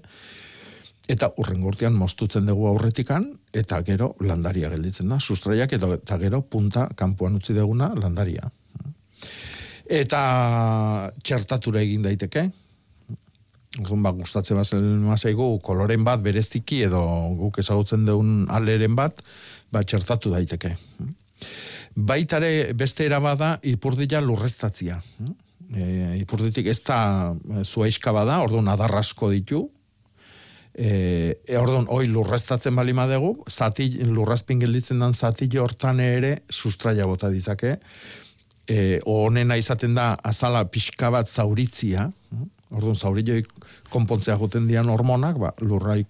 eta urrengo urtean mostutzen dugu aurretikan, eta gero landaria gelditzen da, sustraiak edo, eta gero punta kanpoan utzi deguna landaria. Eta txertatura egin daiteke, Orduan, ba, gustatzen bazen mazaigu, koloren bat bereziki edo guk ezagutzen dugun aleren bat, ba, txertatu daiteke. Baitare beste erabada ipurdila lurreztatzia. E, ipurditik ez da e, zuaiska bada, orduan adarrasko ditu, e, e, orduan, oi lurreztatzen bali madegu, zati, lurrazpin gelditzen dan zati hortan ere sustraia bota ditzake, e, honena izaten da azala pixka bat zauritzia, orduan zaurioi konpontzea joten dian hormonak, ba, lurra e,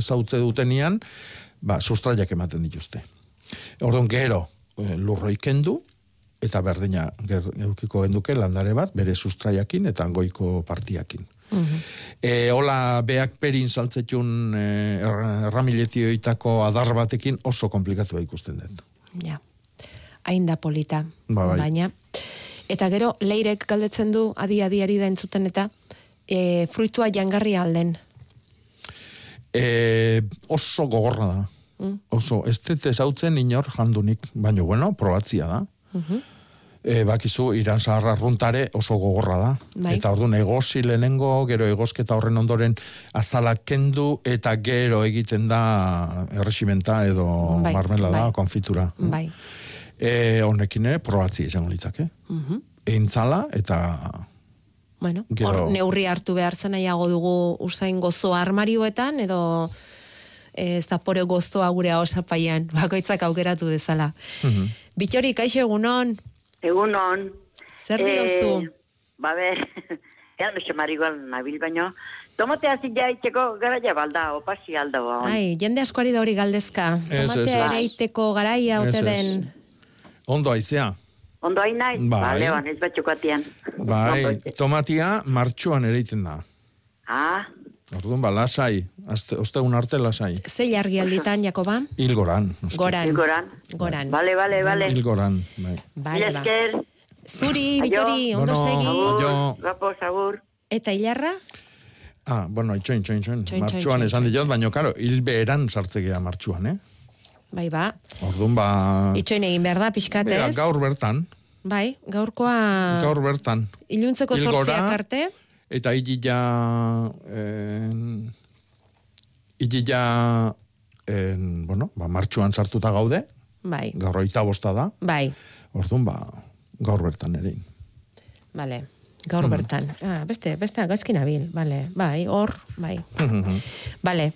zautze dutenian, ba, sustraiak ematen dituzte. Orduan gero, e, lurroi kendu, eta berdina ger- eukiko genduke landare bat, bere sustraiakin eta goiko partiakin. E, hola, beak perin saltzetun e, erra- erramiletioitako adar batekin oso komplikatu ikusten den. Ja. Hain da polita. Ba, bai. Baina. Eta gero, leirek galdetzen du, adi adiari da entzuten eta, e, fruitua jangarria alden. E, oso gogorra da. Mm. Oso, ez dut ezautzen inor jandunik, baina bueno, probatzia da. Mhm. E, bakizu, iran zaharra runtare oso gogorra da. Bai. Eta orduan egosi lehenengo, gero egosketa horren ondoren azalak kendu, eta gero egiten da erresimenta edo Bai, marmela da, bai. konfitura. Bai. E, honekin ere probatzia izango litzake. Mhm. Eintzala eta Bueno, Gero- hor neurri hartu behar zen nahiago dugu usain gozoa armarioetan, edo e, zapore gozoa gure osapaian, bakoitzak aukeratu dezala. Bitori, kaixo egunon? Egunon, Zer Eh, diozu? Ba, ber, ean duxe marigual nabil baino. Tomatea zila itxeko gara ja balda, opasi alda ba. Ai, jende askoari da hori galdezka. Tomatea ez. ere iteko garaia ote den. Ondo aizea. Ondo hain nahi? Bai. Ba, leban, ez batxoko atian. Bai, tomatia martxoan ere iten da. Ah, Orduan, ba, lasai. Azte, ostegun arte lasai. Zei argi alditan, Jakoba? Hilgoran. noski. Goran. Goran. Goran. Bale, bale, bale. Hilgoran, bai. Bai, Mila ba. Zuri. Bitori, ondo Bueno, segi. aio. Gapo, zagur. Eta hilarra? Ah, bueno, itxoin, itxoin, itxoin. Txoin, esan diot, baina, karo, hilbeeran sartzegea martxuan, eh? Bai, ba. Orduan, ba... Itxoin egin behar da, pixkat, Mira, ez? gaur bertan, Bai, gaurkoa... gaur bertan. Iluntzeko zortziak arte. Eta hilila... En, hilila... En, bueno, ba, martxuan sartuta gaude, Bai, gaur oita bosta da, bai, orduan, ba, gaur bertan ere. bale. Gaur Mm. bertan. Ah, beste, beste, gaizkin abil, bale. Bai, hor, bai. Bale.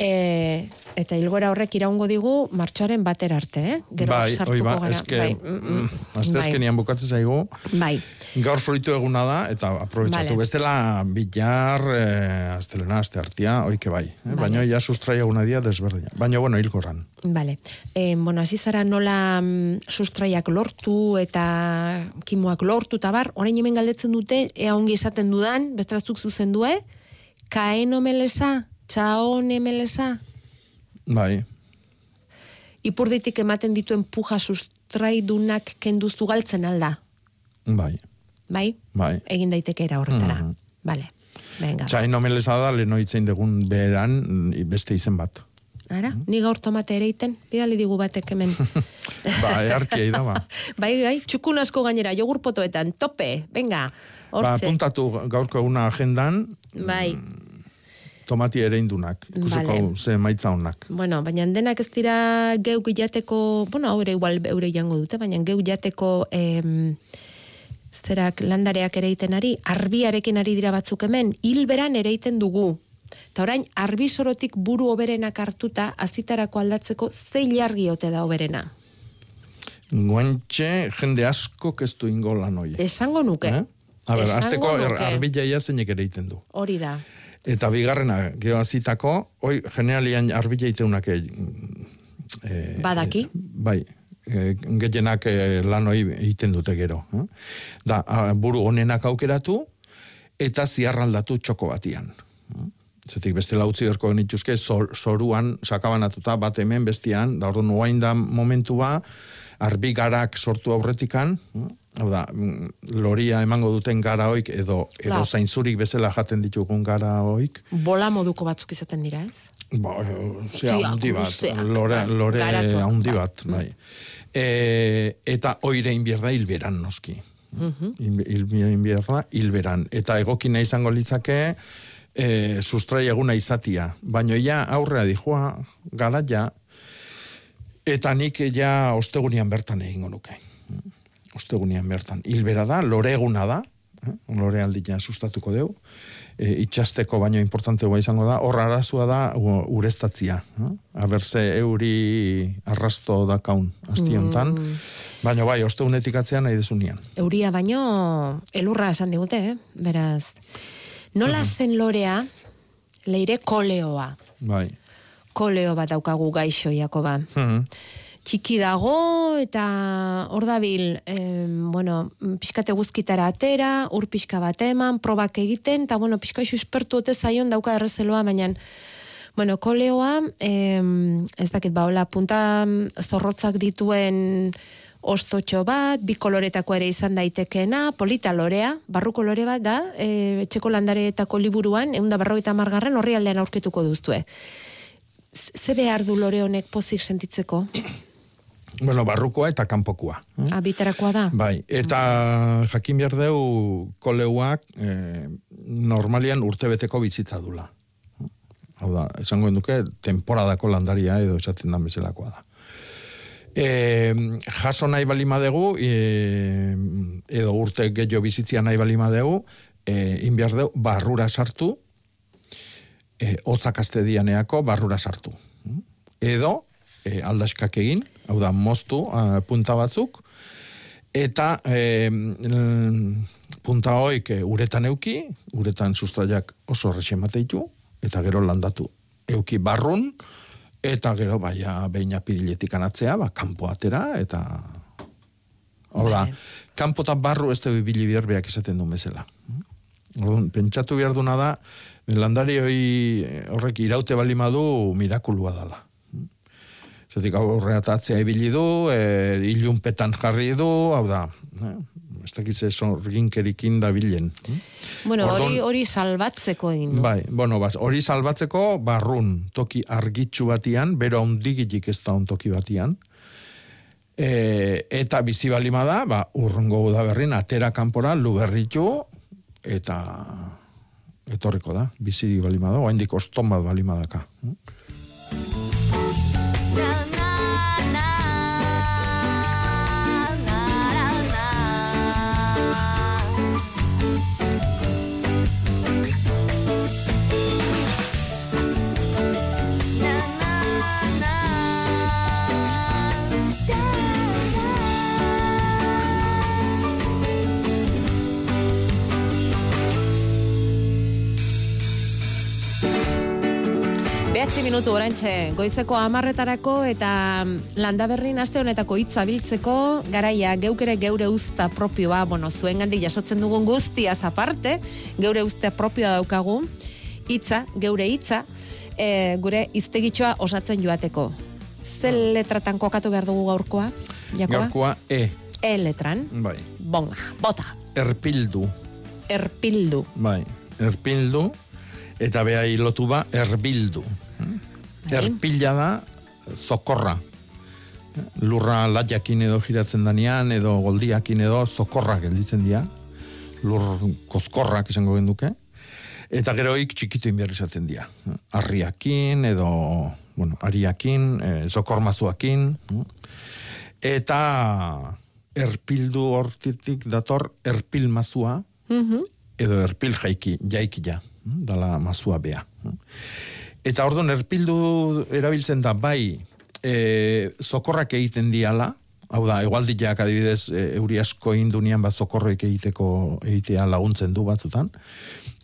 E, eta hilgora horrek iraungo digu martxoaren bater arte, eh? Gero bai, sartuko ba, gara. eske, bai, mm, mm, azte bai. azkenian bukatzen zaigu, Bai, gaur fruitu eguna da, eta aprobetsatu Vale. bestela bilar, eh, aztelena, azte hartia, oike bai. Eh? Vale. Baina ja sustrai eguna dia desberdina. Baina, bueno, hilkorran. Bale. E, bueno, hasi zara nola mm, sustraiak lortu eta kimuak lortu eta bar, orain hemen galdetzen dute, ea ongi esaten dudan, besterazuk zuzendue, kaeno melesa, txaone melesa, Bai, ipurditik ematen dituen puja sustraidunak kenduztu galtzen alda, bai, bai? bai. Egin daiteke era horretara. Mhm. Bale. Venga. Txain omeleza da, leheno itzen dugun beran mm, beste izen bat. Ara, ni gaur tomate ere iten, bidali digu batek hemen. ba, earkia da, ba. bai, bai, txukun asko gainera, jogur potoetan, tope, venga, Ba, hortxe. puntatu gaurko eguna agendan, bai, tomati ere indunak, ikusiko Vale. ze maitza honak. bueno, baina denak ez dira geuk jateko, bueno, hau ere igual eure jango dute, baina geuk jateko em, zerak landareak ere egiten ari, arbiarekin ari dira batzuk hemen, hilberan ere egiten dugu. Eta orain, arbisorotik buru oberenak hartuta, azitarako aldatzeko zei jargi ote da oberena. Guantxe, jende asko kestu ingo lan hoi. Esango nuke. Eh? A ber, azteko er, nuke. arbilaia zeinek ere egiten du. Hori da. Eta bigarrena, geoazitako, hoi generalian arbila iteunak e, Badaki. bai, e, gehienak e, lan hoi egiten dute gero. Eh? Da, a, buru honenak aukeratu, eta ziarraldatu txoko batian. Eh? Zetik beste lautzi berko genituzke, zor, zoruan sakabanatuta bat hemen bestian, da orduan uain da momentua, arbigarak sortu aurretikan, eh? hau da, mm, loria emango duten gara hoik, edo, edo Lau. zainzurik bezala jaten ditugun gara hoik, Bola moduko batzuk izaten dira, ez? Ba, eh, zea, Tia, handi bat, lore, lore handi bat, bai. E, eta oire inbierda hilberan noski. Mhm. Inbierda, inbierda hilberan. Eta egokina izango litzake, e, sustrai eguna izatia. Baina ja aurrea dijoa, gara ja, eta nik ja ostegunian bertan egingo nuke. Ostegunian bertan. Hilbera da, lore eguna da, eh? lore aldia sustatuko deu, e, itxasteko baino importantegoa izango da, hor arazua da u- ureztatzia. Eh? Aberze euri arrasto da kaun, astiontan. Mm. Baina bai, ostegunetik atzean nahi desunian. Euria baino elurra esan digute, eh? Beraz, nola zen lorea, leire koleoa. Bai. Koleo bat daukagu gaixo, Jakoba. Mhm. Txiki dago eta hor dabil, em, bueno, pixkate guzkitara atera, ur pixka bat eman, probak egiten, eta bueno, pixka espertu ote zaion dauka errezeloa, baina Bueno, koleoa, em, ez dakit ba, hola, punta mm, zorrotzak dituen ostotxo bat, bi koloretako ere izan daitekeena, polita lorea, barruko lore bat da, e, etxeko landareetako liburuan, egun da berrogeita margarren horri aldean aurkituko duztue. Z- Ze behar du lore honek pozik sentitzeko? Bueno, barrukoa eta kanpokoa. eh? Abitarakoa da? Bai, eta jakin behar deu koleuak eh, normalian urtebeteko bizitza dula. Hau da, esango duke temporadako landaria edo esaten dan bezalakoa da. E, jaso nahi balima dugu, e, edo urte gehiago bizitzia nahi balima dugu, e, inbiar dugu, barrura sartu, e, hotzak aste dianeako barrura sartu. Edo, e, aldaskak egin, hau da, moztu a, punta batzuk, Eta e, punta hoik e, uretan euki, uretan sustraiak oso ditu, eta gero landatu. Euki barrun, eta gero baia behin apiriletik anatzea, ba, kanpo atera, eta Hora, kanpo eta barru ez da bibili biderbeak esaten du bezala. Orduan, pentsatu behar duna da, landari hoi horrek iraute bali madu mirakulua dala. Zatik aurreatatzea ibili du, e, ilunpetan jarri du, hau da, eh? ez dakitze zorginkerikin da bilen. Bueno, hori hori salbatzeko egin du. Bai, bueno, bas, hori salbatzeko barrun toki argitxu batian, bero ondigitik ez da toki batian, e, eta bizi balima da, ba, urrungo da berrin, atera kanpora, lu berritu, eta etorriko da, biziri balima da, oa indik oston bat balima daka. Behatzi minutu orantxe, goizeko amarretarako eta landaberrin aste honetako hitza biltzeko, garaia geukere geure usta propioa, bueno, zuen gandik jasotzen dugun guztia aparte, geure usta propioa daukagu, hitza, geure hitza, e, gure iztegitxoa osatzen joateko. Zer letratan kokatu behar dugu gaurkoa? Jakoa? Gaurkoa E. E letran. Bai. Bonga, bota. Erpildu. Erpildu. Bai, erpildu, eta beha lotu ba, erbildu. Erpila da, zokorra. Lurra latiakin edo giratzen danean, edo goldiakin edo zokorra gelditzen dira. Lur kozkorrak izango genduke. Eta gero ik txikitu inbiar izaten dira. Arriakin edo, bueno, ariakin, e, zokormazuakin. Eta erpildu hortitik dator erpilmazua, edo erpil jaiki, jaikila, dala mazua bea. Eta orduan erpildu erabiltzen da bai e, zokorrak egiten diala, hau da, egualdiak adibidez e, euri asko indunian bat zokorroik egiteko egitea laguntzen du batzutan.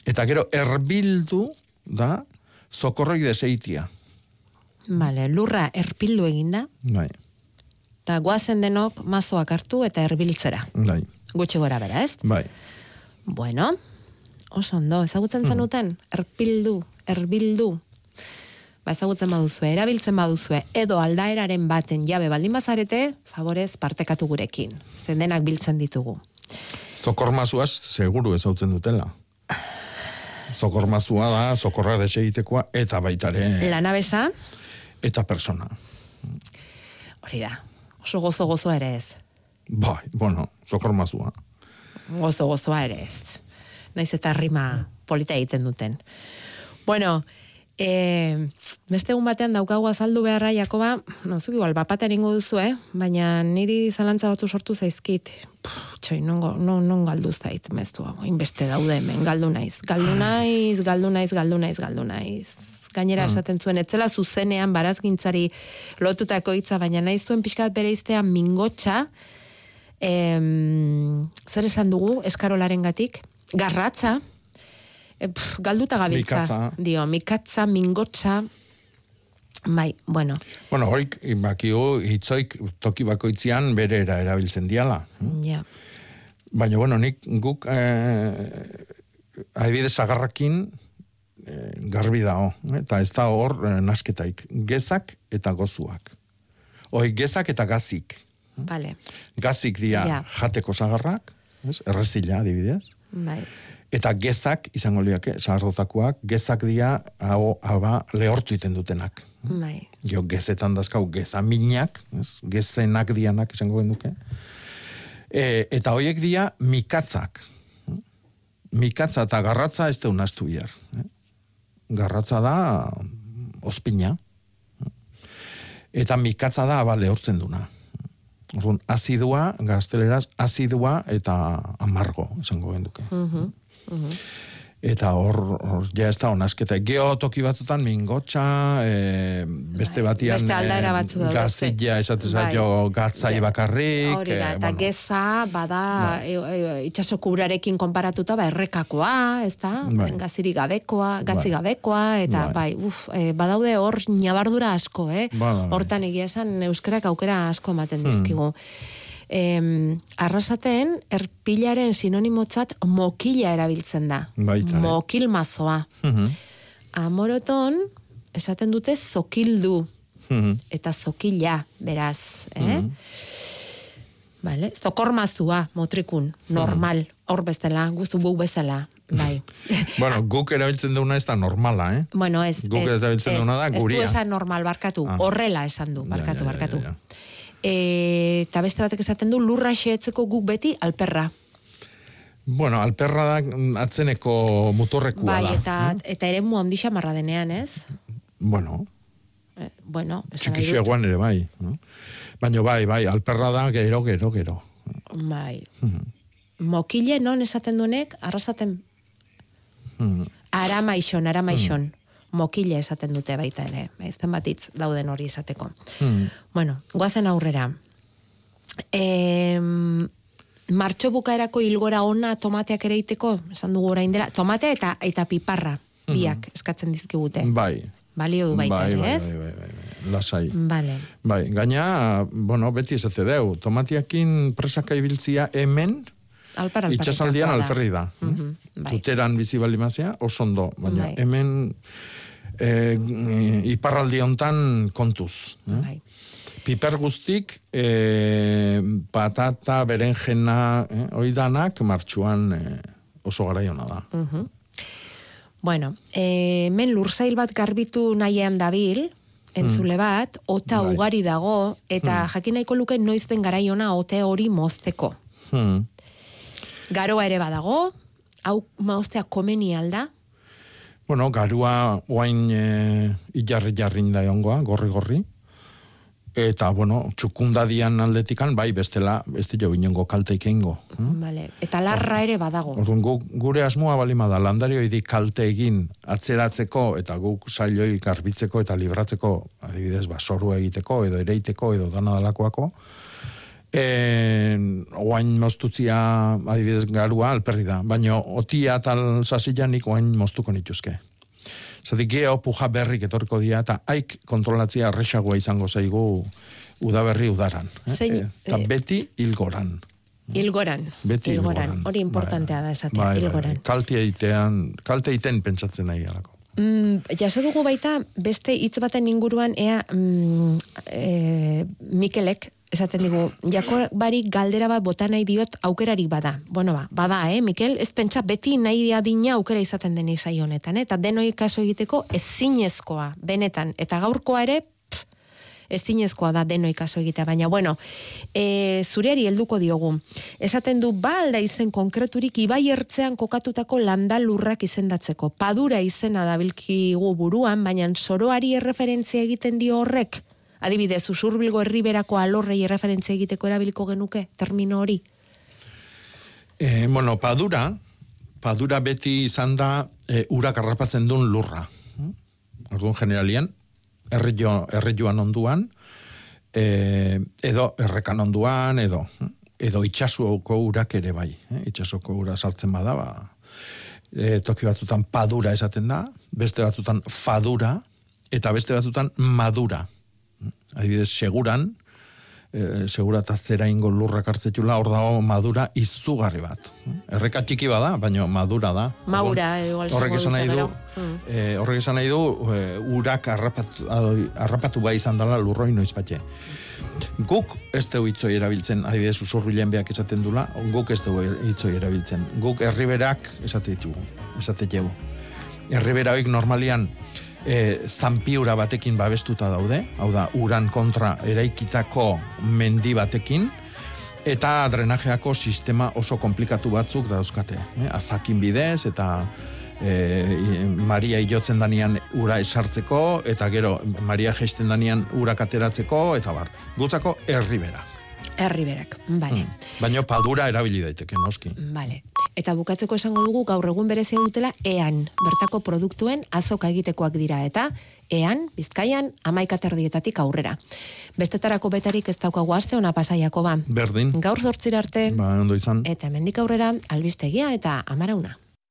Eta gero erbildu da zokorroik deseitia. Vale, lurra erpildu eginda. Bai. Eta guazen denok mazoak hartu eta erbiltzera. Bai. Gutxi gora bera, ez? Bai. Bueno, oso ondo, ezagutzen zenuten, erpildu, erbildu, ba ezagutzen baduzue, erabiltzen baduzue, edo aldaeraren baten jabe baldin bazarete, favorez partekatu gurekin. Zendenak biltzen ditugu. Zokormazuaz, seguru ezautzen dutela. Zokormazua da, zokorra desegitekoa, eta baitare... Lanabesa? Eta persona. Hori da, oso gozo gozo ere ez. Bai, bueno, zokormazua. Gozo gozoa ere ez. Naiz eta rima polita egiten duten. Bueno, E, beste egun batean daukagu azaldu beharra, Jakoba, no, zuk igual, bapatean ingo duzu, eh? baina niri zalantza batzu sortu zaizkit. Txoi, non, non, non galdu zait, meztu, inbeste daude hemen, galdu naiz. Galdu naiz, galdu naiz, galdu naiz, galdu naiz. Gainera mm. esaten zuen, etzela zuzenean barazgintzari lotutako hitza, baina naiz zuen pixkat bere iztea mingotxa, em, zer esan dugu, eskarolaren gatik, garratza, e, pff, galduta gabiltza. Mikatza. Dio, mikatza, mingotza, bai, bueno. Bueno, horik, bakio, hitzoik toki bakoitzian bere era erabiltzen diala. Ja. Baina, bueno, nik guk eh, adibidez agarrakin eh, garbi dao, eta ez da hor eh, nasketaik. Gezak eta gozuak. Hoi, gezak eta gazik. Vale. Gazik dia Ja. jateko zagarrak, ez? errezila adibidez. Bai. Eta gezak, izango liake, sagardotakoak, gezak dia hau, haba lehortu iten dutenak. Bai. Jo, gezetan dazkau gezaminak, ez? gezenak dianak izango genuke. E, eta hoiek dia mikatzak. Mikatza eta garratza ez da unastu bihar. Garratza da ospina. Eta mikatza da aba lehortzen duna. Orduan, azidua, gazteleraz, azidua eta amargo, esango genduke. Mhm. Mhm. Eta hor, hor ja ez da onazketa. Geotoki batzutan mingotxa, e, beste batian Beste aldaera batzu daude. gazilla esatez Bai. zaio gatzai bakarrik. Hori da, eh, eta bueno, geza, bada, e, e, itxasoko urarekin konparatuta, ba, errekakoa, ez da? Bai. Gazirik gabekoa, gatzi gabekoa, eta bai, uf, e, badaude hor nabardura asko, eh? Bada, bai. Hortan egia esan, euskarak aukera asko ematen Hmm. Em, arrasaten, erpilaren sinonimotzat mokila erabiltzen da. Baita, eh? Mokil mazoa. Mhm, Amoroton, esaten dute zokildu mhm, eta zokila, beraz, eh? mhm. Vale, zokormazua, motrikun, normal, hor bezala, guztu gu bezala, bai. Bueno, guk erabiltzen duguna ez da normala, eh? Bueno, ez, Guk ez erabiltzen duguna da Ez guria. du esan normal, barkatu, Ah. horrela esan du, barkatu, ja, ja, barkatu. ja, ja. E, eta beste batek esaten du, lurra xeetzeko guk beti alperra. Bueno, alperra da mm, atzeneko mutorrekua bai, da. eta, eta ere mu handi xamarra denean, ez? Bueno, Eh, bueno, esan nahi dut. ere bai. no? Baina bai, bai, alperra da gero, gero, gero. Bai. Mhm. Mokile non esaten duenek, arrasaten Mhm. aramaixon, aramaixon. Mokile esaten dute baita ere. Ezten batitz dauden hori esateko. Mhm. Bueno, goazen aurrera. E, martxo bukaerako hilgora ona tomateak ere iteko, esan dugu orain dela, tomatea eta eta piparra, biak eskatzen dizkigute. Bai. Balio du baita bai, ere, bai, ez? bai, bai, bai, bai, lasai. Vale. Bai, gaina, bueno, beti esate deu, tomatiakin presaka ibiltzia hemen, Alpar, alpar, itxasaldian alperri da. Mhm, bai. Tuteran bizi balimazia, oso ondo, baina Bai. hemen e, iparraldi hontan kontuz. Eh? Bai. Piper guztik, e, patata, berenjena, eh, oidanak, martxuan e, oso garaiona da. Mhm. Bueno, e, men lurzail bat garbitu nahian dabil, entzule bat, ota Bai. ugari dago, eta Hmm. jakin nahiko luke noizten garaiona ote hori mozteko. Hmm. Garoa ere badago, hau maustea komeni alda, Bueno, garua oain e, ilarri jarrin da ongoa, gorri gorri. Eta, bueno, txukundadian aldetikan, bai, bestela, ez dira inongo kalte ikengo. vale. eta larra ere badago. Orduan, gu, gure asmoa balima da, landarioidi kalte egin atzeratzeko, eta guk sailoi garbitzeko eta libratzeko, adibidez, ba, soru egiteko, edo ereiteko, edo dana dalakoako, e, oain moztutzia, adibidez, garua alperri da, baina otia tal sasillanik oain moztuko nituzke. Zatik geho puja berrik etorriko dira, eta haik kontrolatzia arrexagoa izango zaigu udaberri udaran. Eh? Zein, eta eh, beti hilgoran. Ilgoran. Beti ilgoran. ilgoran. Hori importantea da esatea, Bai, bai, ilgoran. bai. Kalte egitean, kalte egiten pentsatzen nahi alako. Mm, jaso dugu baita beste hitz baten inguruan ea mm, e, Mikelek esaten digu, jako barik galdera bat bota nahi diot aukerarik bada. Bueno ba, bada, eh, Mikel, ez pentsa beti nahi adina aukera izaten denik saio honetan, eh? eta denoi kaso egiteko ezinezkoa, benetan, eta gaurkoa ere, ezinezkoa da denoi kaso egitea, baina bueno, e, zureari helduko diogu. Esaten du ba alda izen konkreturik ibai ertzean kokatutako landalurrak izendatzeko. Padura izena dabilkigu buruan, baina soroari erreferentzia egiten dio horrek. Adibidez, usurbilgo herriberako alorrei erreferentzia egiteko erabiliko genuke, termino hori. E, bueno, padura, padura beti izan da e, urak harrapatzen duen lurra. Orduan generalian, errio, errioan onduan, e, edo errekan onduan, edo edo itxasuko urak ere bai. Eh? Itxasuko ura sartzen bada, ba, e, toki batzutan padura esaten da, beste batzutan fadura, eta beste batzutan madura. Adibidez, seguran, e, segura eta zera ingo lurrak hartzetula, hor dago madura izugarri bat. Erreka txiki bada, baina madura da. Maura, igual Horrek esan nahi du, e, horrek esan nahi du, e, urak harrapatu, harrapatu bai izan dela lurroi noiz batxe. Guk ez dugu hitzoi erabiltzen, adibidez usurbilen beak esaten dula, guk ez dugu hitzoi erabiltzen. Guk herriberak esate ditugu, esate dugu. Herribera normalian e, zampiura batekin babestuta daude, hau da, uran kontra eraikitzako mendi batekin, eta drenajeako sistema oso komplikatu batzuk dauzkate. Eh? Azakin bidez, eta e, Maria ilotzen danian ura esartzeko, eta gero Maria geisten danian urak ateratzeko, eta bar. Gutzako herribera. Herriberak, bale. Baina padura erabili daiteke, noski. Vale. Eta bukatzeko esango dugu gaur egun berezia dutela ean, bertako produktuen azoka egitekoak dira eta ean, bizkaian, amaika terdietatik aurrera. Bestetarako betarik ez daukagu aste ona pasaiako ba. Berdin. Gaur zortzira arte, Ba, ondo izan. eta hemendik aurrera, albistegia eta amarauna.